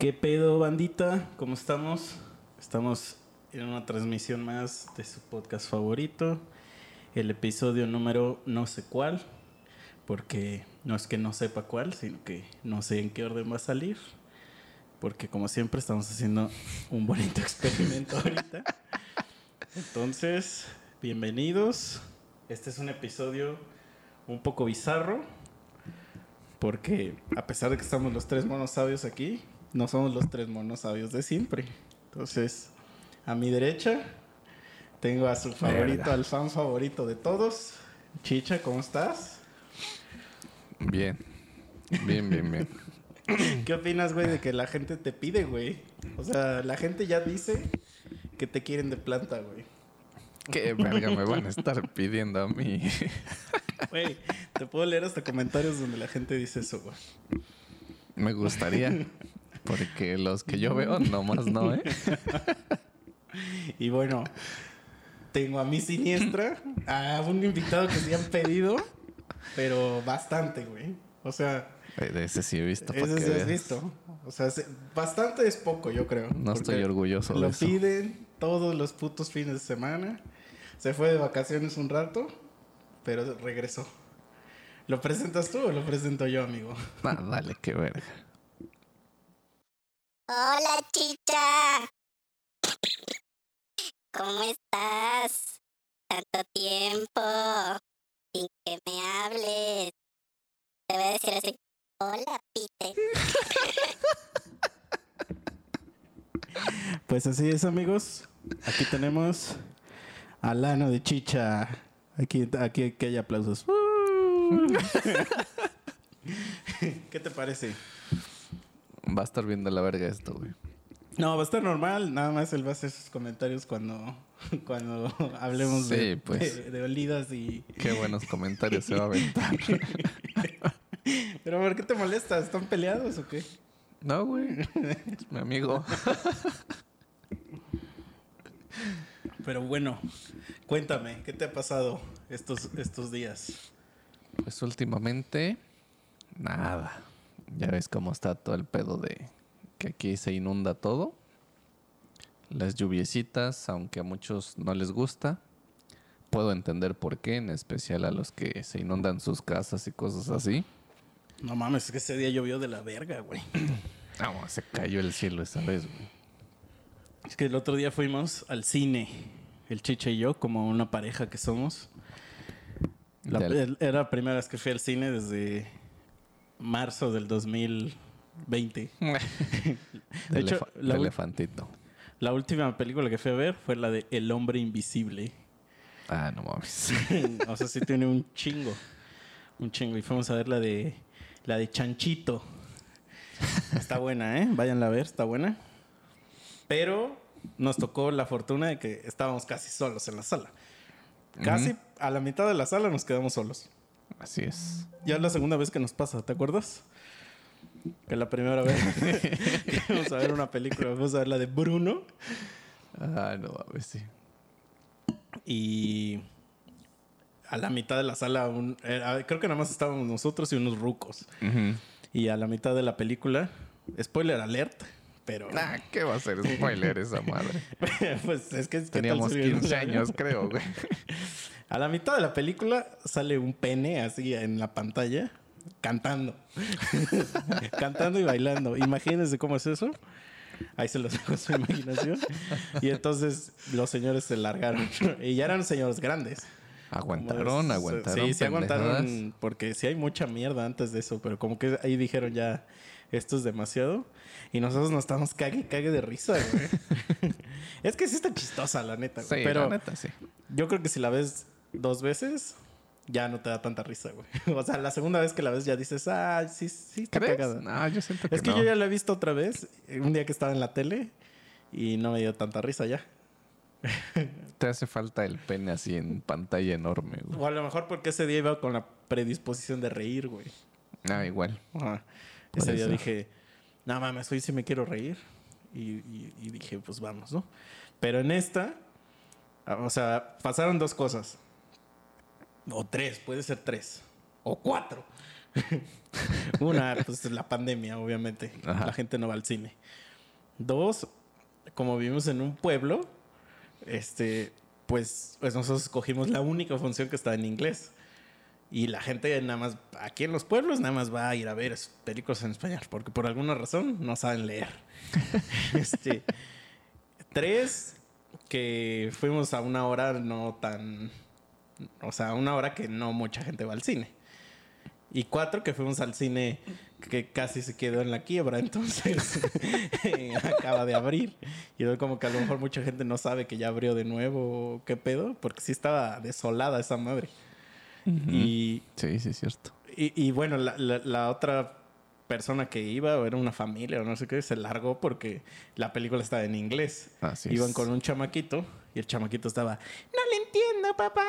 ¿Qué pedo, bandita? ¿Cómo estamos? Estamos en una transmisión más de su podcast favorito, el episodio número no sé cuál, porque no es que no sepa cuál, sino que no sé en qué orden va a salir, porque como siempre estamos haciendo un bonito experimento ahorita. Entonces, bienvenidos. Este es un episodio un poco bizarro, porque a pesar de que estamos los tres monos sabios aquí, no somos los tres monos sabios de siempre. Entonces, a mi derecha tengo a su favorito, al fan favorito de todos. Chicha, ¿cómo estás? Bien. Bien, bien, bien. ¿Qué opinas, güey, de que la gente te pide, güey? O sea, la gente ya dice que te quieren de planta, güey. ¿Qué verga me van a estar pidiendo a mí? Güey, te puedo leer hasta comentarios donde la gente dice eso, güey. Me gustaría. Porque los que yo veo, nomás no, ¿eh? Y bueno, tengo a mi siniestra, a un invitado que se han pedido, pero bastante, güey. O sea, Eh, De ese sí he visto. ese sí has visto. O sea, se- bastante es poco, yo creo. No estoy orgulloso de Lo eso. piden todos los putos fines de semana. Se fue de vacaciones un rato, pero regresó. ¿Lo presentas tú o lo presento yo, amigo? Ah, dale, qué verga. Hola, chicha. ¿Cómo estás? Tanto tiempo sin que me hables. Te voy a decir así. Hola, Pite. Pues así es, amigos. Aquí tenemos al ano de chicha. Aquí, aquí que hay aplausos. ¿Qué te parece? Va a estar viendo la verga esto, güey. No, va a estar normal. Nada más él va a hacer sus comentarios cuando, cuando hablemos de, pues. de, de olidas y... Qué buenos comentarios se va a aventar. Pero ¿por qué te molesta? ¿Están peleados o qué? No, güey. Es mi amigo. Pero bueno, cuéntame, ¿qué te ha pasado estos, estos días? Pues últimamente, nada. Ya ves cómo está todo el pedo de que aquí se inunda todo. Las lluviecitas, aunque a muchos no les gusta, puedo entender por qué, en especial a los que se inundan sus casas y cosas así. No mames, es que ese día llovió de la verga, güey. No, se cayó el cielo esa vez, güey. Es que el otro día fuimos al cine, el Chicha y yo, como una pareja que somos. La- era la primera vez que fui al cine desde marzo del 2020. De hecho, la, elefantito. la última película que fui a ver fue la de El hombre invisible. Ah, no mames. o sea, sí tiene un chingo. Un chingo. Y fuimos a ver la de la de Chanchito. Está buena, ¿eh? Váyanla a ver, está buena. Pero nos tocó la fortuna de que estábamos casi solos en la sala. Casi a la mitad de la sala nos quedamos solos. Así es. Ya es la segunda vez que nos pasa, ¿te acuerdas? Que la primera vez que fuimos a ver una película, fuimos a ver la de Bruno. Ah, no mames, sí. Y a la mitad de la sala, un- era- creo que nada más estábamos nosotros y unos rucos. Y a la mitad de la película, spoiler alert, pero Nah, ¿qué va a ser spoiler esa madre? pues es que ¿qué tal Teníamos si- 15 años, creo, güey. A la mitad de la película sale un pene así en la pantalla cantando. cantando y bailando. Imagínense cómo es eso. Ahí se los dejo a su imaginación. Y entonces los señores se largaron. y ya eran señores grandes. Aguantaron, aguantaron. Sí, sí aguantaron. Porque sí hay mucha mierda antes de eso. Pero como que ahí dijeron ya, esto es demasiado. Y nosotros nos estábamos cague, cague de risa, güey. es que sí está chistosa, la neta. güey. Sí, pero la neta, sí. yo creo que si la ves dos veces, ya no te da tanta risa, güey. o sea, la segunda vez que la ves ya dices, ah, sí, sí está ¿Crees? cagada. No, yo siento que es que no. yo ya la he visto otra vez, eh, un día que estaba en la tele, y no me dio tanta risa ya. Te hace falta el pene así en pantalla enorme, güey. O a lo mejor porque ese día iba con la predisposición de reír, güey. Ah, igual. Ajá. Ese día dije, no mames, hoy sí me quiero reír. Y, y- y dije, pues vamos, ¿no? Pero en esta, ah, o sea, pasaron dos cosas. O tres, puede ser tres. O cuatro. Una, pues la pandemia, obviamente. Ajá. La gente no va al cine. Dos, como vivimos en un pueblo, este, pues, pues nosotros escogimos la única función que está en inglés. Y la gente nada más, aquí en los pueblos, nada más va a ir a ver películas en español, porque por alguna razón no saben leer. este, tres, que fuimos a una hora no tan, o sea, una hora que no mucha gente va al cine. Y cuatro, que fuimos al cine que casi se quedó en la quiebra, entonces acaba de abrir. Y es como que a lo mejor mucha gente no sabe que ya abrió de nuevo, o qué pedo, porque sí estaba desolada esa madre. Y, Sí, sí, es cierto. y, y bueno, la, la- la otra persona que iba, o era una familia o no sé qué, se largó porque la película estaba en inglés. Así Iban es. con un chamaquito y el chamaquito estaba, no le entiendo, papá.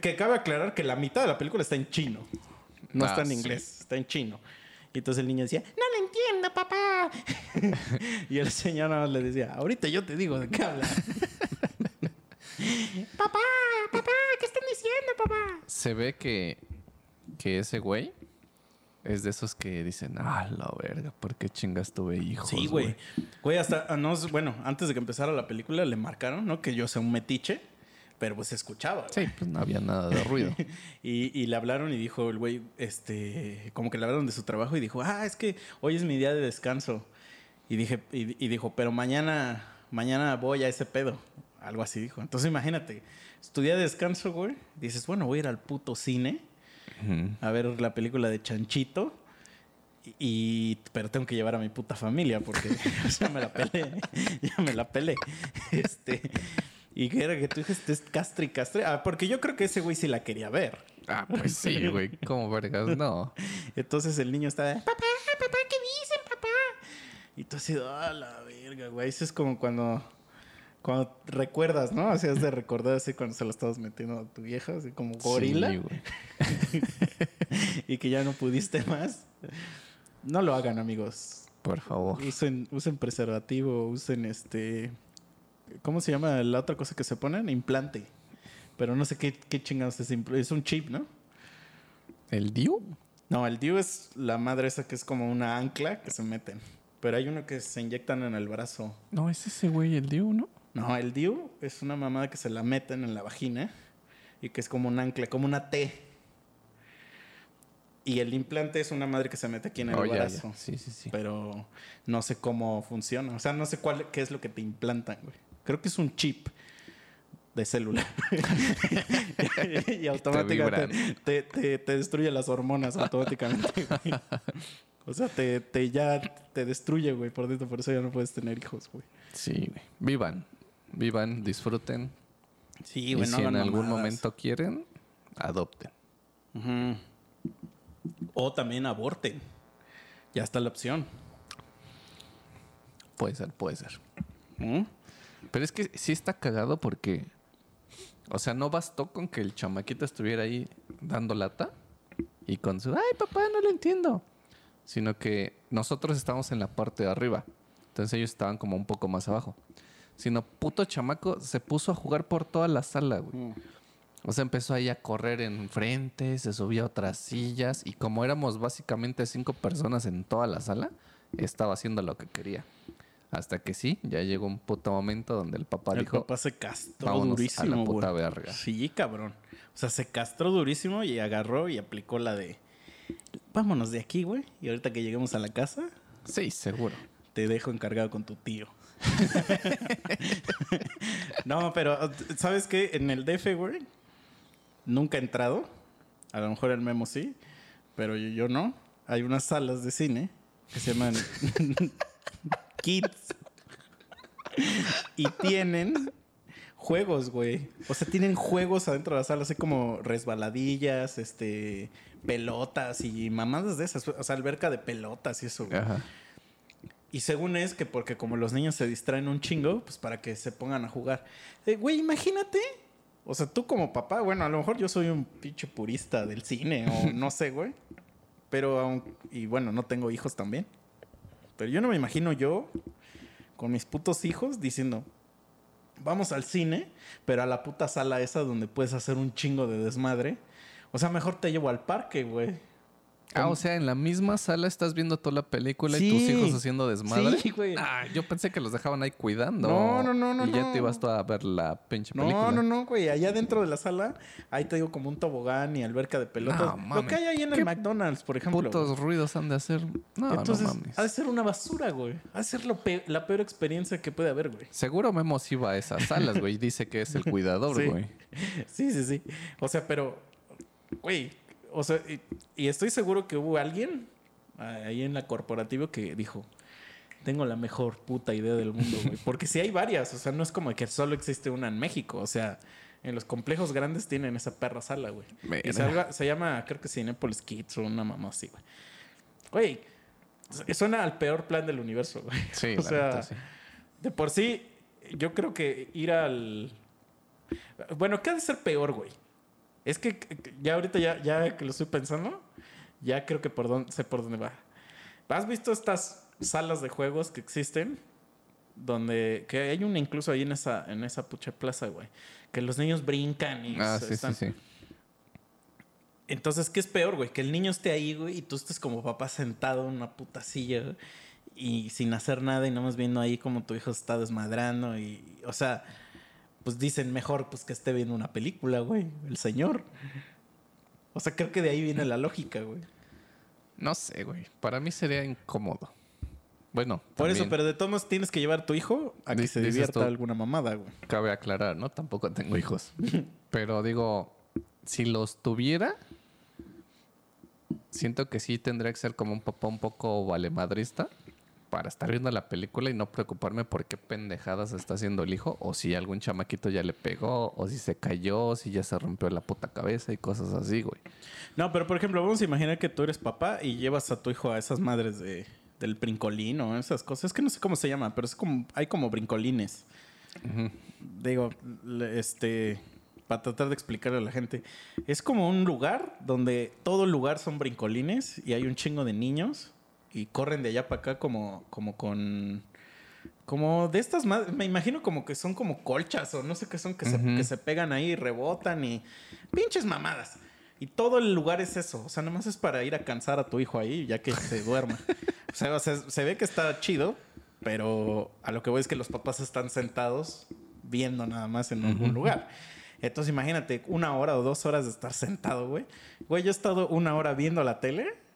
Que cabe aclarar que la mitad de la película está en chino. No Ah, está en sí. inglés, está en chino. Y entonces el niño decía, no le entiendo, papá. y el señor nada más le decía, ahorita yo te digo de qué habla. papá, papá, ¿qué están diciendo, papá? Se ve que, que ese güey es de esos que dicen, ah, la verga, ¿por qué chingas tuve hijos? Sí, güey. Güey, hasta, ah, no, bueno, antes de que empezara la película le marcaron, ¿no? Que yo sea un metiche, pero pues se escuchaba. güey. Sí, pues no había nada de ruido. Y, y le hablaron y dijo el güey, este, como que le hablaron de su trabajo y dijo, ah, es que hoy es mi día de descanso. Y dije, y, y dijo, pero mañana, mañana voy a ese pedo. Algo así dijo. Entonces imagínate, es tu día de descanso, güey. Dices, bueno, voy a ir al puto cine a ver la película de Chanchito. Y- pero tengo que llevar a mi puta familia porque ya me la pelé. ya me la pelé. Este. Y que era que tú dijiste es castre y castre. Ah, porque yo creo que ese güey sí la quería ver. Ah, pues sí, güey. ¿Cómo vergas? No. Entonces el niño estaba, papá, papá, ¿qué dicen, papá? Y tú así, ah, la verga, güey. Eso es como cuando, cuando recuerdas, ¿no? Así has de recordar así cuando se lo estabas metiendo a tu vieja, así como gorila. Sí, y que ya no pudiste más. No lo hagan, amigos. Por favor. Usen, usen preservativo, usen este. ¿Cómo se llama la otra cosa que se ponen? Implante. Pero no sé qué, qué chingados es. Es un chip, ¿no? ¿El Diu? No, el DIU es la madre esa que es como una ancla que se meten. Pero hay uno que se inyectan en el brazo. No, es ese güey, el Diu, ¿no? No, el DIU es una mamada que se la meten en la vagina y que es como un ancla, como una T. Y el implante es una madre que se mete aquí en el Oh, ya, ya. brazo. Sí, sí, sí. Pero no sé cómo funciona. O sea, no sé cuál, qué es lo que te implantan, güey. Creo que es un chip de celular. y automáticamente te, te- te destruye las hormonas automáticamente. güey. O sea, te, te ya te destruye, güey, por dentro. Por eso ya no puedes tener hijos, güey. Sí, güey. Vivan. Vivan, disfruten. Sí, y güey, no si en algún mamadas. momento quieren, adopten. O también aborten. Ya está la opción. Puede ser, puede ser. ¿Mm? Pero es que sí está cagado porque. O sea, no bastó con que el chamaquito estuviera ahí dando lata y con su. Ay, papá, no lo entiendo. Sino que nosotros estábamos en la parte de arriba. Entonces ellos estaban como un poco más abajo. Sino puto chamaco se puso a jugar por toda la sala, güey. Mm. O sea, empezó ahí a correr enfrente, se subía a otras sillas y como éramos básicamente cinco personas en toda la sala, estaba haciendo lo que quería. Hasta que sí, ya llegó un puto momento donde el papá El dijo, papá se castró "Vámonos durísimo, a la puta güey. verga. Sí, cabrón. O sea, se castró durísimo y agarró y aplicó la de... Vámonos de aquí, güey. Y ahorita que lleguemos a la casa, sí, seguro. te dejo encargado con tu tío. no, pero ¿sabes qué? En el DF, güey, nunca he entrado. A lo mejor el Memo sí, pero yo, yo no. Hay unas salas de cine que se llaman Y tienen juegos, güey. O sea, tienen juegos adentro de la sala, así como resbaladillas, este, pelotas y mamadas de esas. O sea, alberca de pelotas y eso, güey. Ajá. Y según es que porque como los niños se distraen un chingo, pues para que se pongan a jugar. Eh, Güey, imagínate. O sea, tú como papá, bueno, a lo mejor yo soy un pinche purista del cine o no sé, güey. Pero aun- y bueno, no tengo hijos también. Pero yo no me imagino yo con mis putos hijos diciendo, vamos al cine, pero a la puta sala esa donde puedes hacer un chingo de desmadre. O sea, mejor te llevo al parque, güey. Ah, o sea, en la misma sala estás viendo toda la película y tus hijos haciendo desmadre. Sí, güey. Ah, yo pensé que los dejaban ahí cuidando. No, no, no, no, Y ya no. te ibas tú a ver la pinche película. No, no, no, güey. Allá dentro de la sala, ahí te digo como un tobogán y alberca de pelotas. No, Lo que hay ahí en el ¿Qué McDonald's, por ejemplo. güey. Putos ruidos han de hacer. No, Entonces, no mames. ha de ser una basura, güey. Ha de ser lo pe- la peor experiencia que puede haber, güey. Seguro Memo sí va a esas salas, güey. Dice que es el cuidador, Sí. güey. Sí, sí, sí. O sea, pero, güey, o sea, y, y estoy seguro que hubo alguien ah, ahí en la corporativa que dijo, tengo la mejor puta idea del mundo, güey. Porque sí hay varias, o sea, no es como que solo existe una en México, o sea, en los complejos grandes tienen esa perra sala, güey. Y se, llama, creo que Cinepolis Kids o una mamá así, güey. Güey, su- suena al peor plan del universo, güey. Sí, o sea, neta, sí. de por sí, yo creo que ir al. Bueno, ¿qué ha de ser peor, güey? Es que ya ahorita, ya, ya que lo estoy pensando, ya creo que por dónde, sé por dónde va. ¿Has visto estas salas de juegos que existen? Donde. Que hay una incluso ahí en esa, en esa pucha plaza, güey. Que los niños brincan y. Ah, sí, están- sí, sí. entonces, ¿qué es peor, güey? Que el niño esté ahí, güey, y tú estés como papá sentado en una puta silla güey, y sin hacer nada y nomás viendo ahí como tu hijo está desmadrando y, o sea, pues dicen mejor pues que esté viendo una película, güey, el señor. O sea, creo que de ahí viene la lógica, güey. No sé, güey. Para mí sería incómodo. Bueno, Por eso, pero de todos modos tienes que llevar a tu hijo a que se divierta alguna mamada, güey. cabe aclarar, ¿no? Tampoco tengo hijos. Pero digo, si los tuviera, siento que sí tendría que ser como un papá un poco valemadrista para estar viendo la película y no preocuparme por qué pendejadas está haciendo el hijo, o si algún chamaquito ya le pegó, o si se cayó, si ya se rompió la puta cabeza y cosas así, güey. No, pero por ejemplo, vamos a imaginar que tú eres papá y llevas a tu hijo a esas madres de, del brincolín o esas cosas. Es que no sé cómo se llama, pero es como, hay como brincolines. Digo, este, para tratar de explicarle a la gente, es como un lugar donde todo el lugar son brincolines y hay un chingo de niños y corren de allá para acá como, como con... Como de estas madres, me imagino como que son como colchas o no sé qué son, que, se, que se pegan ahí y rebotan y pinches mamadas. Y todo el lugar es eso. O sea, nomás es para ir a cansar a tu hijo ahí, ya que se duerma. o sea, o sea, se ve que está chido, pero a lo que voy es que los papás están sentados viendo nada más en algún lugar. Entonces, imagínate una hora o dos horas de estar sentado, güey. Güey, yo he estado una hora viendo la tele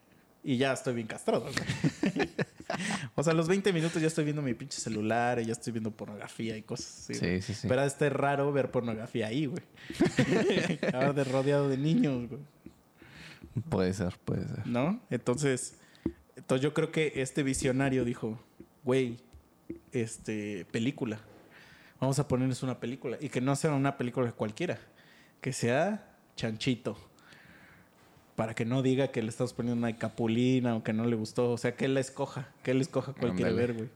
y ya estoy bien castrado. o sea, a los 20 minutos ya estoy viendo mi pinche celular y ya estoy viendo pornografía y cosas así. Sí, sí, sí. Pero este es raro ver pornografía ahí, güey. Ahora de rodeado de niños, güey. Puede ser, puede ser. ¿No? Entonces, entonces yo creo que este visionario dijo, güey, este, película. Vamos a ponerles una película. Y que no sea una película cualquiera. Que sea chanchito. Para que no diga que le estamos poniendo una capulina o que no le gustó. O sea, que él la escoja. Que él escoja cuál quiere ver, güey.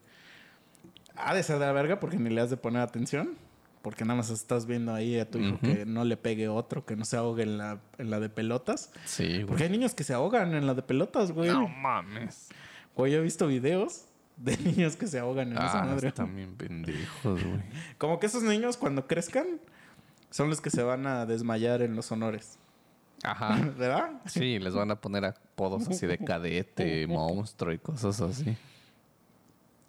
Ha de ser de la verga porque ni le has de poner atención. Porque nada más estás viendo ahí a tu hijo que no le pegue otro, que no se ahogue en la, en la de pelotas. Sí, Porque hay güey. niños que se ahogan en la de pelotas, güey. No mames. Güey, yo he visto videos de niños que se ahogan en esa Ah, madre. están bien pendejos, güey. Como que esos niños cuando crezcan son los que se van a desmayar en los honores. Ajá. ¿Verdad? Sí, les van a poner apodos así de cadete, monstruo y cosas así.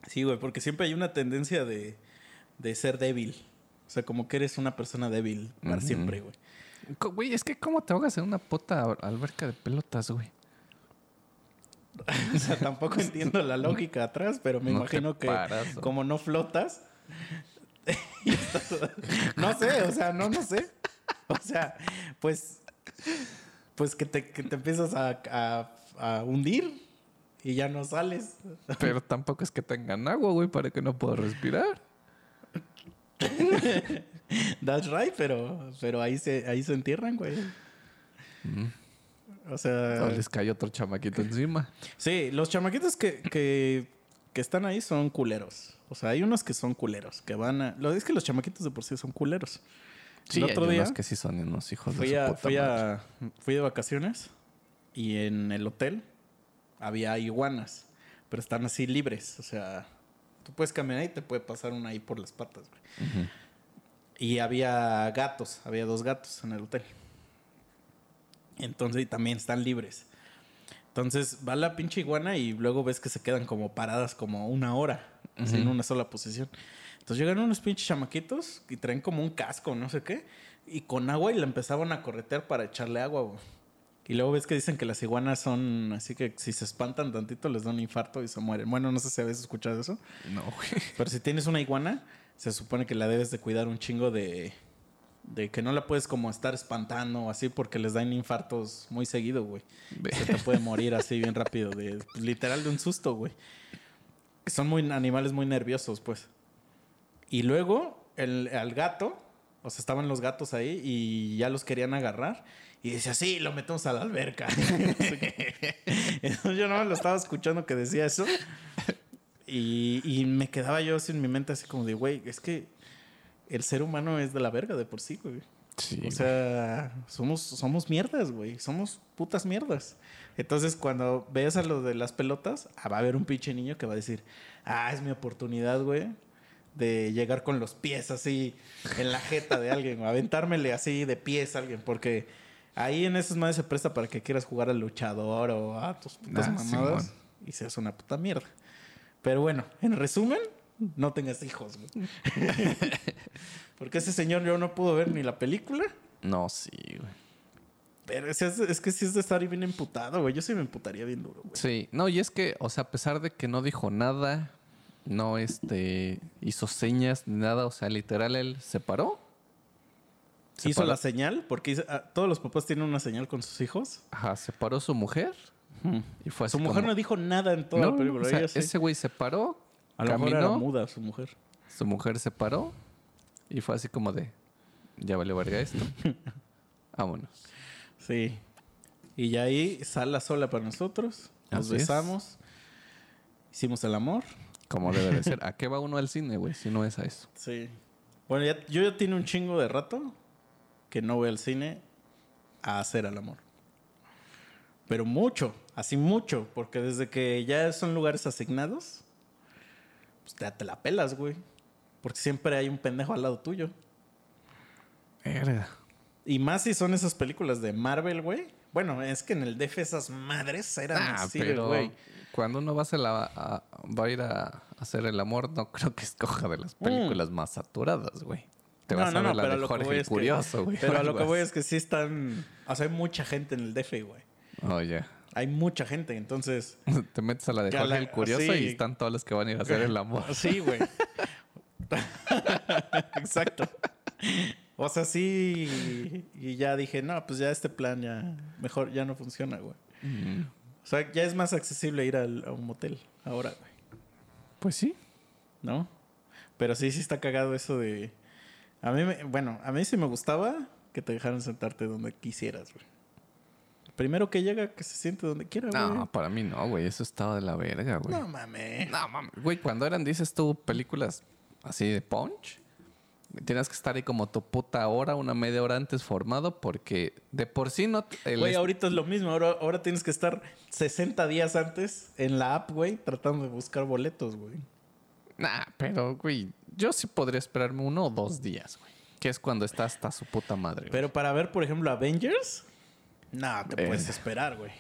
Sí, güey, porque siempre hay una tendencia de, de ser débil. O sea, como que eres una persona débil para siempre, güey. Güey, es que ¿cómo te ahogas en una puta alberca de pelotas, güey? O sea, tampoco entiendo la lógica atrás, pero me No imagino que como no flotas. no sé, o sea, no, no sé. O sea, pues. Pues que te, que te empiezas a, a- a hundir y ya no sales. Pero tampoco es que tengan agua, güey, para que no pueda respirar. That's right, pero, pero ahí se, ahí se entierran, güey. O sea. O les cae otro chamaquito encima. Sí, los chamaquitos que, que, que están ahí son culeros. O sea, hay unos que son culeros, que van a... Lo es que los chamaquitos de por sí son culeros. Sí, el hay otro día unos que sí son unos hijos fui, de su a, puta fui, madre. a, fui de vacaciones y en el hotel había iguanas, pero están así libres. O sea, tú puedes caminar y te puede pasar una ahí por las patas, güey. Y había gatos, había dos gatos en el hotel. Entonces, y también están libres. Entonces va la pinche iguana y luego ves que se quedan como paradas como una hora, así en una sola posición. Entonces llegan unos pinches chamaquitos y traen como un casco, no sé qué, y con agua y la empezaban a corretear para echarle agua, güey. Y luego ves que dicen que las iguanas son así que si se espantan tantito les da un infarto y se mueren. Bueno, no sé si habéis escuchado eso. No, güey. Pero si tienes una iguana, se supone que la debes de cuidar un chingo de... De que no la puedes como estar espantando o así porque les dan infartos muy seguido, güey. Se te puede morir así bien rápido. De, pues, literal de un susto, güey. Son muy animales muy nerviosos, pues. Y luego el, al gato, o sea, estaban los gatos ahí y ya los querían agarrar. Y decía, sí, lo metemos a la alberca. Entonces yo no lo estaba escuchando que decía eso. Y, y me quedaba yo así en mi mente así como de, güey, es que el ser humano es de la verga de por sí, güey. Sí, O sea, somos, somos mierdas, güey. Somos putas mierdas. Entonces, cuando veas a lo de las pelotas, ah, va a haber un pinche niño que va a decir, ah, es mi oportunidad, güey, de llegar con los pies así en la jeta de alguien, o aventármele así de pies a alguien, porque ahí en esas madres se presta para que quieras jugar al luchador o a tus putas Ah, mamadas y seas una puta mierda. Pero bueno, en resumen, no tengas hijos, güey. porque ese señor yo no pudo ver ni la película. No, sí, güey. Pero es, es- es que sí es de estar bien emputado, güey. Yo sí me emputaría bien duro, güey. Sí, no, y es que, o sea, a pesar de que no dijo nada, no este hizo señas ni nada, o sea, literal él se paró. se Hizo paró- la señal, porque hizo- ah, todos los papás tienen una señal con sus hijos. Ajá, se paró su mujer y fue así Su mujer como- no dijo nada en toda No, la película. o sea, ella sí. ese güey se paró, A lo mejor era caminó, muda su mujer. su mujer se paró y fue así como de, ya vale verga esto. Vámonos. Sí. Y ya ahí sala sola para nosotros. Nos Así es. besamos. Hicimos el amor. Como debe de ser. ¿A qué va uno al cine, güey? Si no es a eso. Sí. Bueno, ya, yo ya tiene un chingo de rato que no voy al cine a hacer el amor. Pero mucho, así mucho, porque desde que ya son lugares asignados, pues ya te la pelas, güey. Porque siempre hay un pendejo al lado tuyo. Verga. Y más si son esas películas de Marvel, güey. Bueno, es que en el DF esas madres eran Ah, así, pero güey. cuando uno va a, hacer la- a- va a ir a hacer el amor, no creo que escoja de las películas más saturadas, güey. Te Mm. No, vas no, a ver no, la de Jorge Curioso, güey. Pero a lo que voy es que sí están... O sea, hay mucha gente en el DF, güey. Oh, ya. Hay mucha gente, entonces... Te metes a la de Jorge la- el Curioso sí. y están todos los que van a ir a hacer el amor. Sí, güey. Exacto. O sea, sí. Y ya dije, no, pues ya este plan ya mejor ya no funciona, güey. Mm, O sea, ya es más accesible ir al- a un motel ahora, güey. Pues sí. ¿No? Pero sí, sí está cagado eso de. A mí, me- bueno, a mí sí me gustaba que te dejaran sentarte donde quisieras, güey. Primero que llega, que se siente donde quiera, güey. No, para mí no, güey. Eso estaba de la verga, güey. No mames. No, mames. Güey, cuando eran, dices tú, películas así de punch, tienes que estar ahí como tu puta hora, una media hora antes formado, porque de por sí no. Güey, ahorita es lo mismo. Ahora, ahora tienes que estar 60 días antes en la app, güey, tratando de buscar boletos, güey. Nah, pero, güey, yo sí podría esperarme uno o dos días, güey. Que es cuando está hasta su puta madre. güey. Pero para ver, por ejemplo, Avengers, no, te puedes esperar, güey.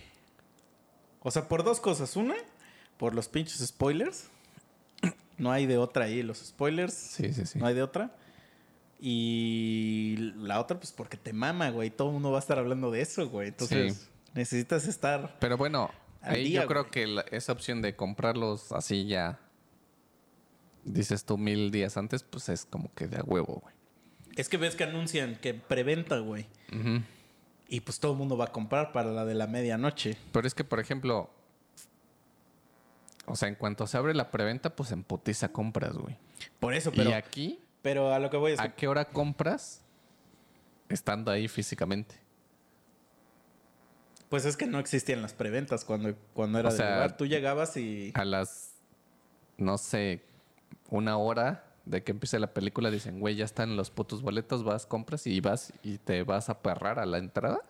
O sea, por dos cosas. Una, por los pinches spoilers. No hay de otra ahí, los spoilers. Sí, sí, sí. No hay de otra. Y la otra, pues porque te mama, güey. Todo el mundo va a estar hablando de eso, güey. Entonces, Sí. necesitas estar. Pero bueno, ahí día, yo creo que la- esa opción de comprarlos así ya, dices tú mil días antes, pues es como que de a huevo, güey. Es que ves que anuncian que preventa, güey. Y pues todo el mundo va a comprar para la de la medianoche. Pero es que, por ejemplo, o sea, en cuanto se abre la preventa, pues en putiza compras, güey. Por eso, pero, y aquí, pero a lo que voy es ¿a qué hora compras estando ahí físicamente? Pues es que no existían las preventas cuando, cuando era O de sea, lugar. Tú llegabas y. A las, no sé, una hora de que empiece la película, dicen, güey, ya están los putos boletos, vas, compras y vas y te vas a perrar a la entrada.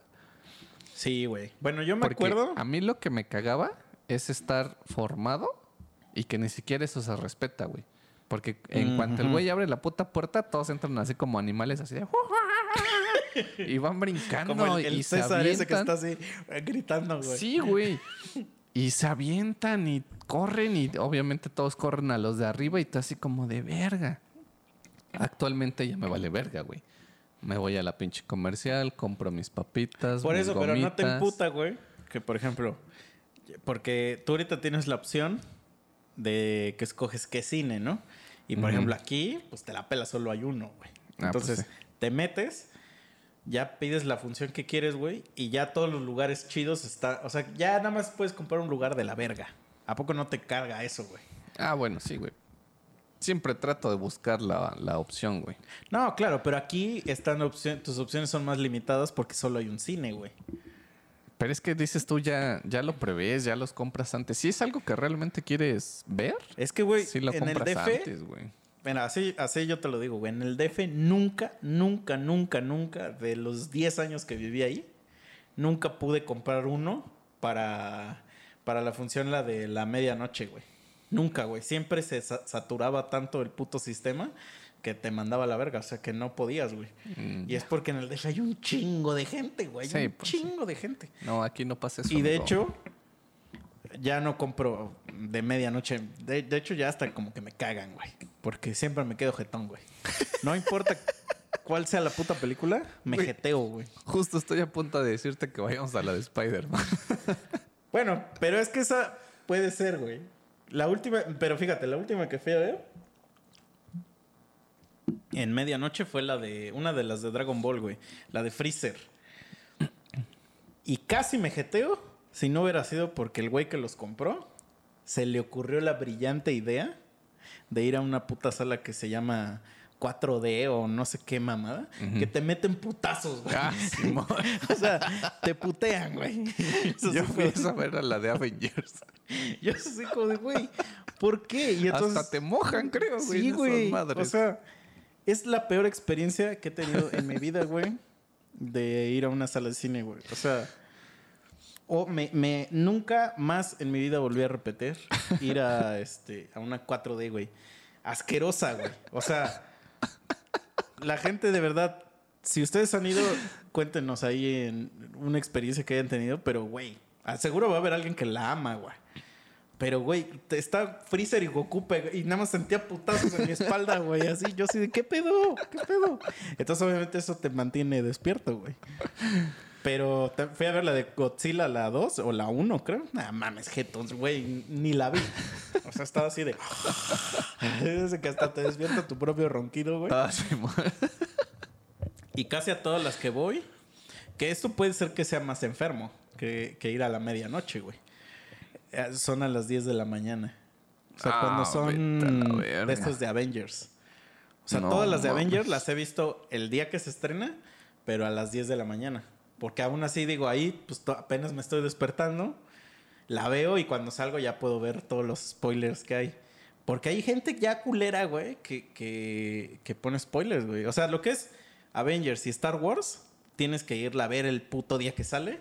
Sí, güey. Bueno, yo me Porque acuerdo. a mí lo que me cagaba es estar formado y que ni siquiera eso se respeta, güey. Porque en cuanto el güey abre la puta puerta, todos entran así como animales, así de... y van brincando Como el, el y se César ese que está así eh, gritando, güey. Sí, güey. Y se avientan y corren y obviamente todos corren a los de arriba y tú así como de verga. Actualmente ya me vale verga, güey. Me voy a la pinche comercial, compro mis papitas, Por mis eso, pero no te gomitas. emputa, güey. Que por ejemplo, porque tú ahorita tienes la opción de que escoges qué cine, ¿no? Y por ejemplo, aquí, pues te la pela, solo hay uno, güey. Ah, pues Entonces, sí. te metes, ya pides la función que quieres, güey, y ya todos los lugares chidos está. O sea, ya nada más puedes comprar un lugar de la verga. ¿A poco no te carga eso, güey? Ah, bueno, sí, güey. Siempre trato de buscar la, la opción, güey. No, claro, pero aquí están opción, tus opciones son más limitadas porque solo hay un cine, güey. Pero es que dices tú ya, ya lo prevés, ya los compras antes. Si es algo que realmente quieres ver, Es que, güey, sí lo en el compras DF, antes, güey. Mira, así, así yo te lo digo, güey. En el DF nunca, nunca, nunca, nunca, de los 10 años que viví ahí, nunca pude comprar uno para, para la función la de la medianoche, güey. Nunca, güey. Siempre se sa- saturaba tanto el puto sistema que te mandaba a la verga. O sea, que no podías, güey. Mm, Y es porque en el DF hay un chingo de gente, güey. Sí, un pues sí. chingo de gente. No, aquí no pasa eso. Y de hecho, ya no compro de medianoche. De, de hecho, ya hasta como que me cagan, güey. Porque siempre me quedo jetón, güey. No importa cuál sea la puta película, me Güey. jeteo, güey. Justo estoy a punto de decirte que vayamos a la de Spider-Man. Bueno, pero es que esa puede ser, güey. La última, pero fíjate, la última que fui a ver en medianoche fue la de una de las de Dragon Ball, güey. La de Freezer. Y casi me jeteo si no hubiera sido porque el güey que los compró se le ocurrió la brillante idea de ir a una puta sala que se llama 4D o no sé qué mamada, que te meten putazos, güey. Ah, Simón. o sea, te putean, güey. Eso Yo sí fui a ver a la de Avengers. yo así como de, güey, ¿por qué? Y entonces, Hasta te mojan, creo, güey. sí, güey. O sea, es la peor experiencia que he tenido en mi vida, güey, de ir a una sala de cine, güey. O sea, o me, nunca más en mi vida volví a repetir ir a este a una 4D, güey. Asquerosa, güey. O sea, la gente de verdad, si ustedes han ido, cuéntenos ahí en una experiencia que hayan tenido, pero güey, seguro va a haber alguien que la ama, güey. Pero, güey, está Freezer y Goku y nada más sentía putazos en mi espalda, güey. Así, yo así de, ¿qué pedo? ¿Qué pedo? Entonces, obviamente, eso te mantiene despierto, güey. Pero fui a ver la de Godzilla, la 2 o la 1, creo. Nah, mames, jetons, güey, ni la vi. O sea, estaba así de... Desde que hasta te despierta tu propio ronquido, güey. Ah, Simón. Y casi a todas las que voy, que esto puede ser que sea más enfermo que, que ir a la medianoche, güey. Eh, Son a las 10 de la mañana. O sea, Ah, cuando son de estas de Avengers. O sea, No todas las de mames. Avengers las he visto el día que se estrena, pero a las 10 de la mañana. Porque aún así digo, ahí pues apenas me estoy despertando, la veo y cuando salgo ya puedo ver todos los spoilers que hay. Porque hay gente ya culera, güey, que, que, que pone spoilers, güey. O sea, lo que es Avengers y Star Wars, tienes que irla a ver el puto día que sale.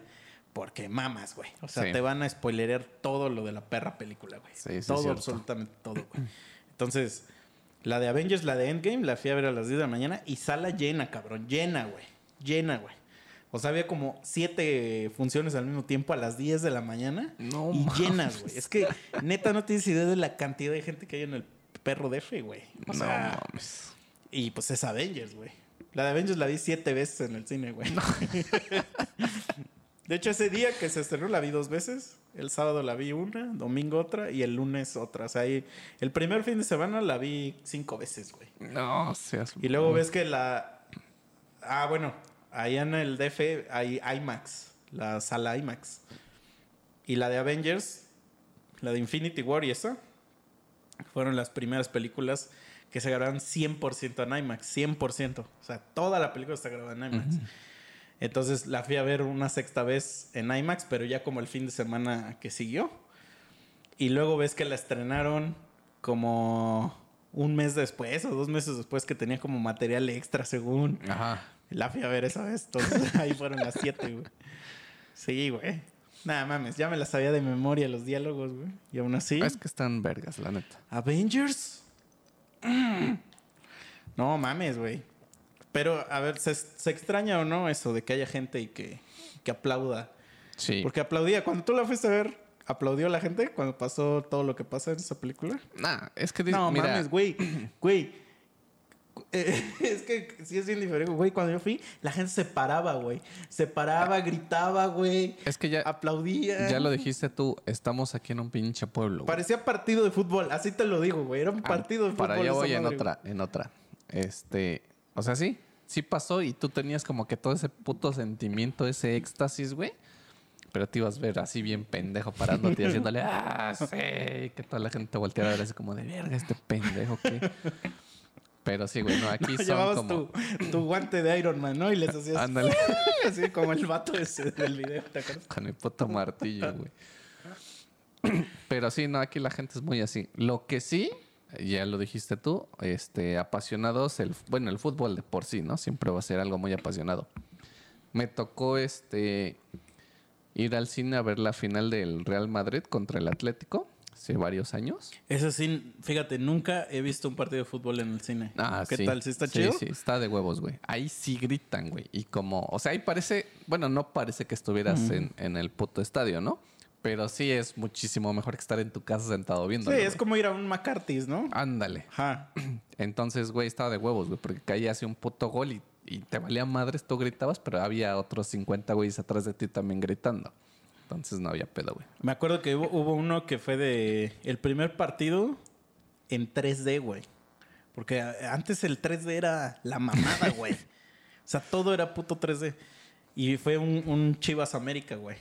Porque mamas, güey. O sea, Sí. te van a spoilerear todo lo de la perra película, güey. Sí, sí, todo, cierto. absolutamente todo, güey. Entonces, la de Avengers, la de Endgame, la fui a ver a las 10 de la mañana y sala llena, cabrón. Llena, güey. Llena, güey. O sea, había como siete funciones al mismo tiempo a las 10 de la mañana. No y mames. llenas, güey. Es que neta no tienes idea de la cantidad de gente que hay en el perro de F, güey. O No sea, mames. y pues es Avengers, güey. La de Avengers la vi siete veces en el cine, güey. de hecho, ese día que se estrenó la vi dos veces. El sábado la vi una, domingo otra y el lunes otra. O sea, ahí, el primer fin de semana la vi cinco veces, güey. No seas. Y luego ves que la... Ah, bueno, ahí en el DF hay IMAX, la sala IMAX. Y la de Avengers, la de Infinity War y esa, fueron las primeras películas que se grabaron 100% en IMAX, 100%. O sea, toda la película está grabada en IMAX. Entonces la fui a ver una sexta vez en IMAX, pero ya como el fin de semana que siguió. Y luego ves que la estrenaron como un mes después o dos meses después que tenía como material extra según. Ajá. La fui a ver esa vez. Entonces ahí fueron las siete, güey. Sí, güey. Nada mames, ya me las sabía de memoria los diálogos, güey. Y aún así. Es que están vergas, la neta. Avengers. Mm. No mames, güey. Pero, a ver, ¿se, se extraña o no eso de que haya gente y que, que aplauda? Sí. Porque aplaudía. Cuando tú la fuiste a ver, ¿aplaudió la gente cuando pasó todo lo que pasa en esa película? Nah, es que No, mira, mames, güey. Güey. Eh, es que sí es bien diferente, güey. Cuando yo fui, la gente se paraba, güey. Se paraba, gritaba, güey. es que ya, Aplaudía. ya lo dijiste tú, estamos aquí en un pinche pueblo. güey. Parecía partido de fútbol, así te lo digo, güey. Era un Ah, partido de fútbol. Para allá voy en otra, en otra. Este, o sea, sí, sí pasó y tú tenías como que todo ese puto sentimiento, ese éxtasis, güey. Pero te ibas a ver así bien pendejo parándote y haciéndole, ah, sí, que toda la gente te volteara a ver así como de verga, este pendejo, ¿qué? Pero sí, güey, no, aquí son Llevabas como... tu, tu guante de Iron Man, ¿no? Y les hacías Ándale, así como el vato ese del video, ¿te acuerdas? con el puto martillo, güey. Pero sí, no, aquí la gente es muy así. Lo que sí, ya lo dijiste tú, este, apasionados, el, bueno, el fútbol de por sí, ¿no? Siempre va a ser algo muy apasionado. Me tocó este ir al cine a ver la final del Real Madrid contra el Atlético hace varios años. Eso sí, fíjate, nunca he visto un partido de fútbol en el cine. Ah, ¿Qué sí. tal? ¿Sí está Sí, chido? Sí, está de huevos, güey. Ahí sí gritan, güey. Y como, o sea, ahí parece, bueno, no parece que estuvieras en, en el puto estadio, ¿no? Pero sí es muchísimo mejor que estar en tu casa sentado Sí, viendo. es como ir a un McCarthy's, ¿no? Ándale. Ajá. Entonces, güey, estaba de huevos, güey, porque caía así un puto gol y, y te valía madres, tú gritabas, pero había otros 50 güeyes atrás de ti también gritando. Entonces no había pedo, güey. Me acuerdo que hubo, hubo uno que fue de el primer partido en 3D, güey. Porque antes el 3D era la mamada, güey. o sea, todo era puto 3D. Y fue un, un Chivas América, güey.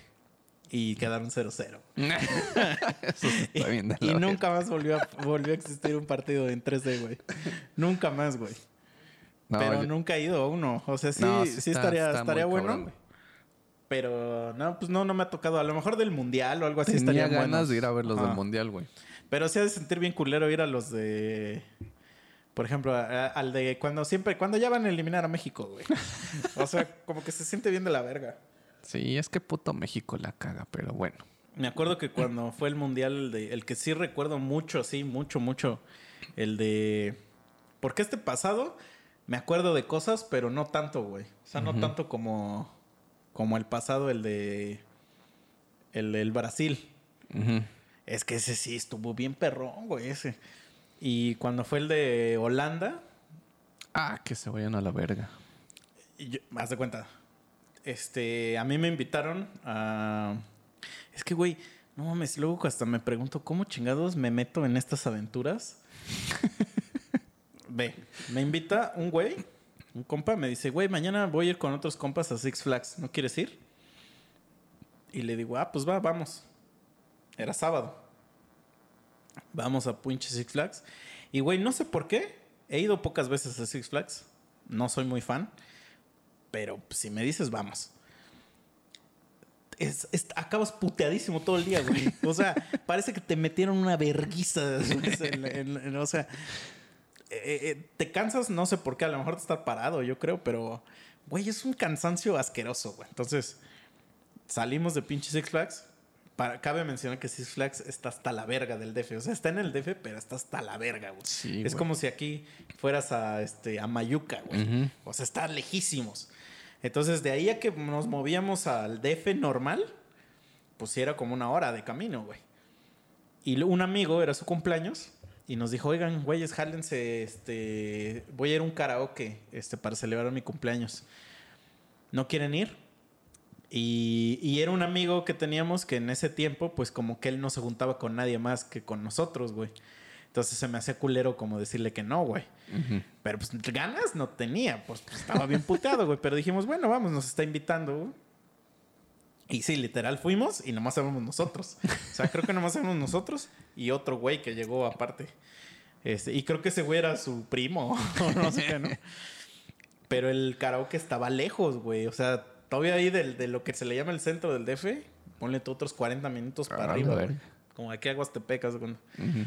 Y quedaron 0-0. Eso sí está bien de Y nunca más volvió a, volvió a existir un partido en 3D, güey. nunca más, güey. No, Pero yo- nunca he ido a uno. O sea, sí, No, sí, estaría, está estaría bueno. cabrón, pero no, pues no, no me ha tocado. A lo mejor del mundial o algo así Tenía estaría ganas de ir a ver los Ajá. del mundial, güey. Pero sí ha de sentir bien culero ir a los de. Por ejemplo, a- al de cuando siempre, cuando ya van a eliminar a México, güey. O sea, como que se siente bien de la verga. Sí, es que puto México la caga, pero bueno. Me acuerdo que cuando fue el mundial, el, de, el que sí recuerdo mucho, sí, mucho, mucho, el de. Porque este pasado me acuerdo de cosas, pero no tanto, güey. O sea, no tanto como, como el pasado, el de. El del Brasil. Es que ese sí estuvo bien perrón, güey, ese. Y cuando fue el de Holanda, Ah, que se vayan a la verga. y yo, haz de cuenta. Este, a mí me invitaron a. Es que, güey, no mames, luego hasta me pregunto cómo chingados me meto en estas aventuras. Ve, me invita un güey, un compa, me dice, güey, mañana voy a ir con otros compas a Six Flags, ¿no quieres ir? Y le digo, ah, pues va, vamos. Era sábado. Vamos a pinche Six Flags. Y, güey, no sé por qué. He ido pocas veces a Six Flags. No soy muy fan. Pero si me dices, vamos. Es, es- acabas puteadísimo todo el día, güey. O sea, parece que te metieron una verguiza. o sea, eh, eh, te cansas, no sé por qué. A lo mejor de estar parado, yo creo. Pero, güey, es un cansancio asqueroso, güey. Entonces, salimos de pinche Six Flags. Para, cabe mencionar que Six Flags está hasta la verga del DF. O sea, está en el DF, pero está hasta la verga, güey. Sí, es güey. como si aquí fueras a, este, a Mayuca, güey. O sea, está lejísimos. Entonces, de ahí a que nos movíamos al DF normal, pues era como una hora de camino, güey. Y un amigo, era su cumpleaños, y nos dijo, oigan, güeyes, jálense, este, voy a ir a un karaoke, este, para celebrar mi cumpleaños. ¿No quieren ir? Y, y era un amigo que teníamos que en ese tiempo, pues como que él no se juntaba con nadie más que con nosotros, güey. Entonces se me hacía culero como decirle que no, güey. Pero pues ganas no tenía, pues, pues, estaba bien puteado, güey. Pero dijimos, bueno, vamos, nos está invitando, güey. Y sí, literal fuimos y nomás éramos nosotros. O sea, creo que nomás éramos nosotros y otro güey que llegó aparte. Este, y creo que ese güey era su primo, o no sé qué, ¿no? Pero el karaoke estaba lejos, güey. O sea, todavía ahí del- de lo que se le llama el centro del DF, ponle tú otros 40 minutos para Ah, arriba, güey. Como aquí a Huastepec, haz de cuenta. Ujú.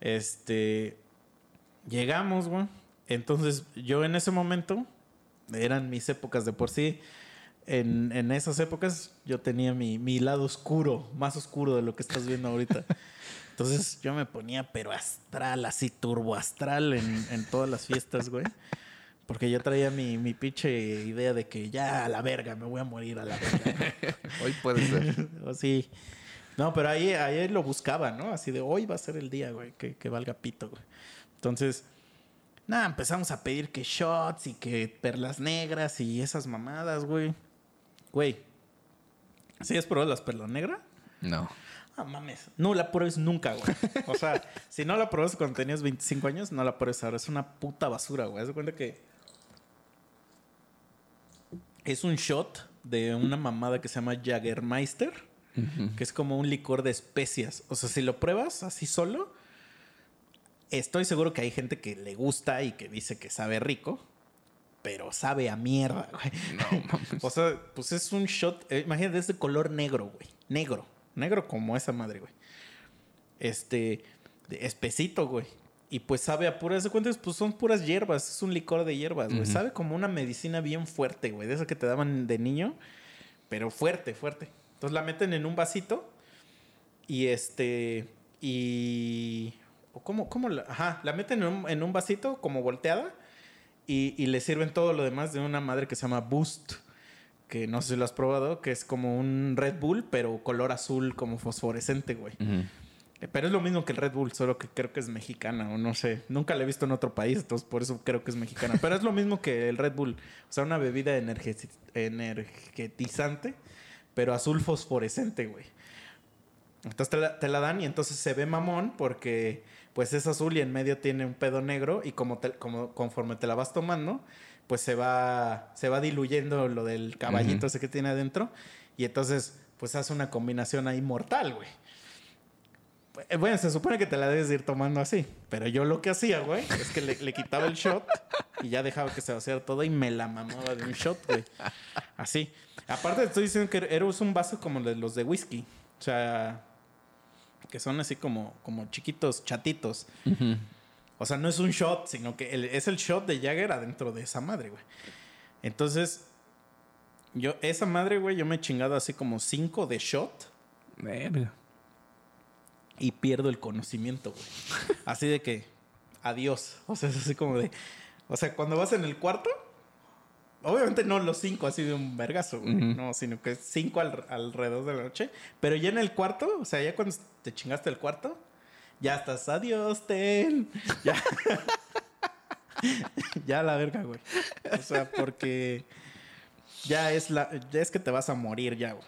Este. Llegamos, güey. Entonces, yo en ese momento, eran mis épocas de por sí. En, en esas épocas, yo tenía mi, mi lado oscuro, más oscuro de lo que estás viendo ahorita. Entonces, yo me ponía, pero astral, así turbo astral en, en todas las fiestas, güey. Porque yo traía mi, mi pinche idea de que ya a la verga, me voy a morir a la verga. Hoy puede ser. o sí. No, pero ahí, ahí lo buscaba, ¿no? Así de hoy va a ser el día, güey, que, que valga pito, güey. Entonces, nada, empezamos a pedir que shots y que perlas negras y esas mamadas, güey. Güey, ¿sí has probado las perlas negras? No. Ah, mames. No la pruebes nunca, güey. O sea, si no la pruebas cuando tenías 25 años, no la pruebes ahora. Es una puta basura, güey. Haz de cuenta que es un shot de una mamada que se llama Jagermeister, que es como un licor de especias. O sea, si lo pruebas así solo, estoy seguro que hay gente que le gusta y que dice que sabe rico, pero sabe a mierda, güey. No, mames. O sea, pues es un shot, eh, imagínate, es de color negro, güey. Negro. Negro como esa madre, güey. Este, espesito, güey. Y pues sabe a puras de cuentas, pues son puras hierbas. Es un licor de hierbas, güey. Sabe como una medicina bien fuerte, güey. De esa que te daban de niño, pero fuerte, fuerte. Entonces la meten en un vasito y este, y... ¿o ¿Cómo, cómo la? Ajá, la meten en un, en un vasito como volteada y, y le sirven todo lo demás de una madre que se llama Boost que no sé si lo has probado, que es como un Red Bull, pero color azul como fosforescente, güey. Eh, Pero es lo mismo que el Red Bull, solo que creo que es mexicana o no sé. Nunca la he visto en otro país, entonces por eso creo que es mexicana. Pero es lo mismo que el Red Bull. O sea, una bebida energeti- energetizante, pero azul fosforescente, güey. Entonces te la, te la dan y entonces se ve mamón porque pues es azul y en medio tiene un pedo negro y como, te- como conforme te la vas tomando, pues se va, se va diluyendo lo del caballito ese que tiene adentro y entonces pues hace una combinación ahí mortal, güey. Eh, Bueno, se supone que te la debes de ir tomando así, pero yo lo que hacía, güey, es que le, le quitaba el shot y ya dejaba que se vaciara todo y me la mamaba de un shot, güey. Así. Aparte te estoy diciendo que era un vaso como los de whisky. O sea, que son así como, como chiquitos, chatitos. O sea, no es un shot, sino que el- es el shot de Jagger adentro de esa madre, güey. Entonces, yo, esa madre, güey, yo me he chingado así como cinco de shot Verga. Y pierdo el conocimiento, güey. Así de que, adiós. O sea, es así como de. O sea, cuando vas en el cuarto, obviamente no los cinco así de un vergazo, güey. No, sino que cinco al- alrededor de la noche. Pero ya en el cuarto, o sea, ya cuando te chingaste el cuarto, ya estás, adiós, ten. Ya. ya la verga, güey. O sea, porque ya es la, ya es que te vas a morir ya, güey.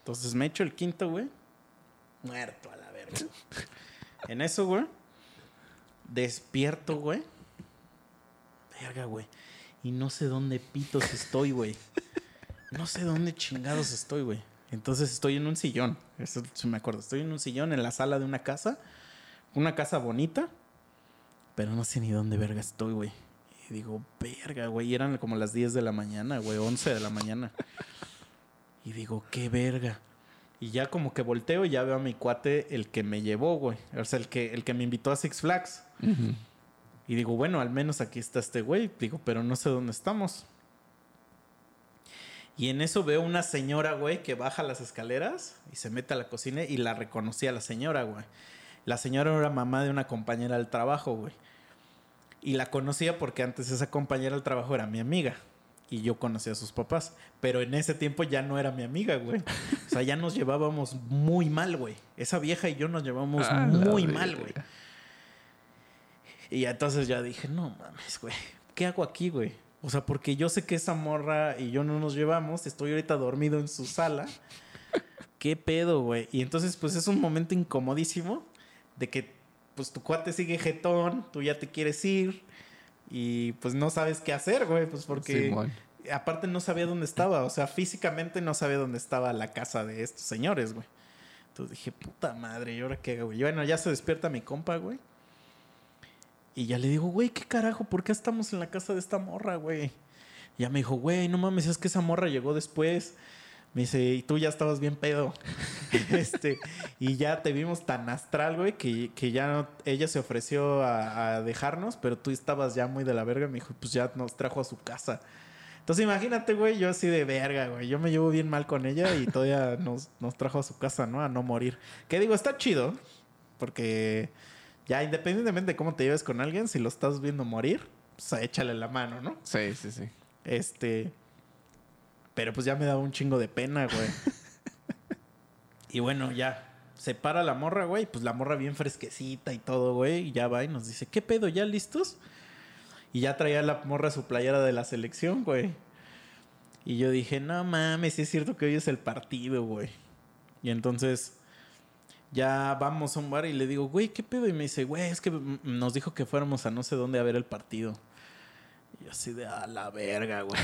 Entonces me echo el quinto, güey. Muerto a la. En eso, güey. Despierto, güey. Verga, güey. Y no sé dónde pitos estoy, güey. No sé dónde chingados estoy, güey. Entonces estoy en un sillón. Eso me acuerdo. Estoy en un sillón en la sala de una casa. Una casa bonita. Pero no sé ni dónde verga estoy, güey. Y digo, verga, güey. Y eran como las 10 de la mañana, güey. 11 de la mañana. Y digo, qué verga. Y ya como que volteo y ya veo a mi cuate, el que me llevó, güey. O sea, el que, el que me invitó a Six Flags. Y digo, bueno, al menos aquí está este güey. Digo, pero no sé dónde estamos. Y en eso veo una señora, güey, que baja las escaleras y se mete a la cocina y la reconocí a la señora, güey. La señora era mamá de una compañera del trabajo, güey. Y la conocía porque antes esa compañera del trabajo era mi amiga. Y yo conocía a sus papás. Pero en ese tiempo ya no era mi amiga, güey. O sea, ya nos llevábamos muy mal, güey. Esa vieja y yo nos llevábamos Ah, muy mal, güey. Y entonces ya dije, no mames, güey. ¿Qué hago aquí, güey? O sea, porque yo sé que esa morra y yo no nos llevamos. Estoy ahorita dormido en su sala. ¿Qué pedo, güey? Y entonces, pues es un momento incomodísimo de que, pues tu cuate sigue jetón, tú ya te quieres ir y pues no sabes qué hacer, güey. Pues porque aparte no sabía dónde estaba. O sea, físicamente no sabía dónde estaba la casa de estos señores, güey. Entonces dije, puta madre, ¿y ahora qué hago, güey? Y bueno, ya se despierta mi compa, güey. Y ya le digo, güey, ¿qué carajo? ¿Por qué estamos en la casa de esta morra, güey? Y ya me dijo, güey, no mames, es que esa morra llegó después. Me dice, y tú ya estabas bien pedo. este, y ya te vimos tan astral, güey, que, que ya no, ella se ofreció a, a dejarnos, pero tú estabas ya muy de la verga. Me dijo, pues ya nos trajo a su casa. Entonces imagínate, güey, yo así de verga, güey. Yo me llevo bien mal con ella y todavía nos, nos trajo a su casa, ¿no? A no morir. Que digo, está chido, porque ya independientemente de cómo te lleves con alguien, si lo estás viendo morir, pues échale la mano, ¿no? Sí, sí, sí. Este. Pero pues ya me daba un chingo de pena, güey. y bueno, ya. Se para la morra, güey. Pues la morra bien fresquecita y todo, güey. Y ya va y nos dice, ¿qué pedo? ¿Ya listos? Y ya traía la morra su playera de la selección, güey. Y yo dije, no mames, sí es cierto que hoy es el partido, güey. Y entonces ya vamos a un bar y le digo, güey, ¿qué pedo? Y me dice, güey, es que nos dijo que fuéramos a no sé dónde a ver el partido. Y yo así de, a la verga, güey.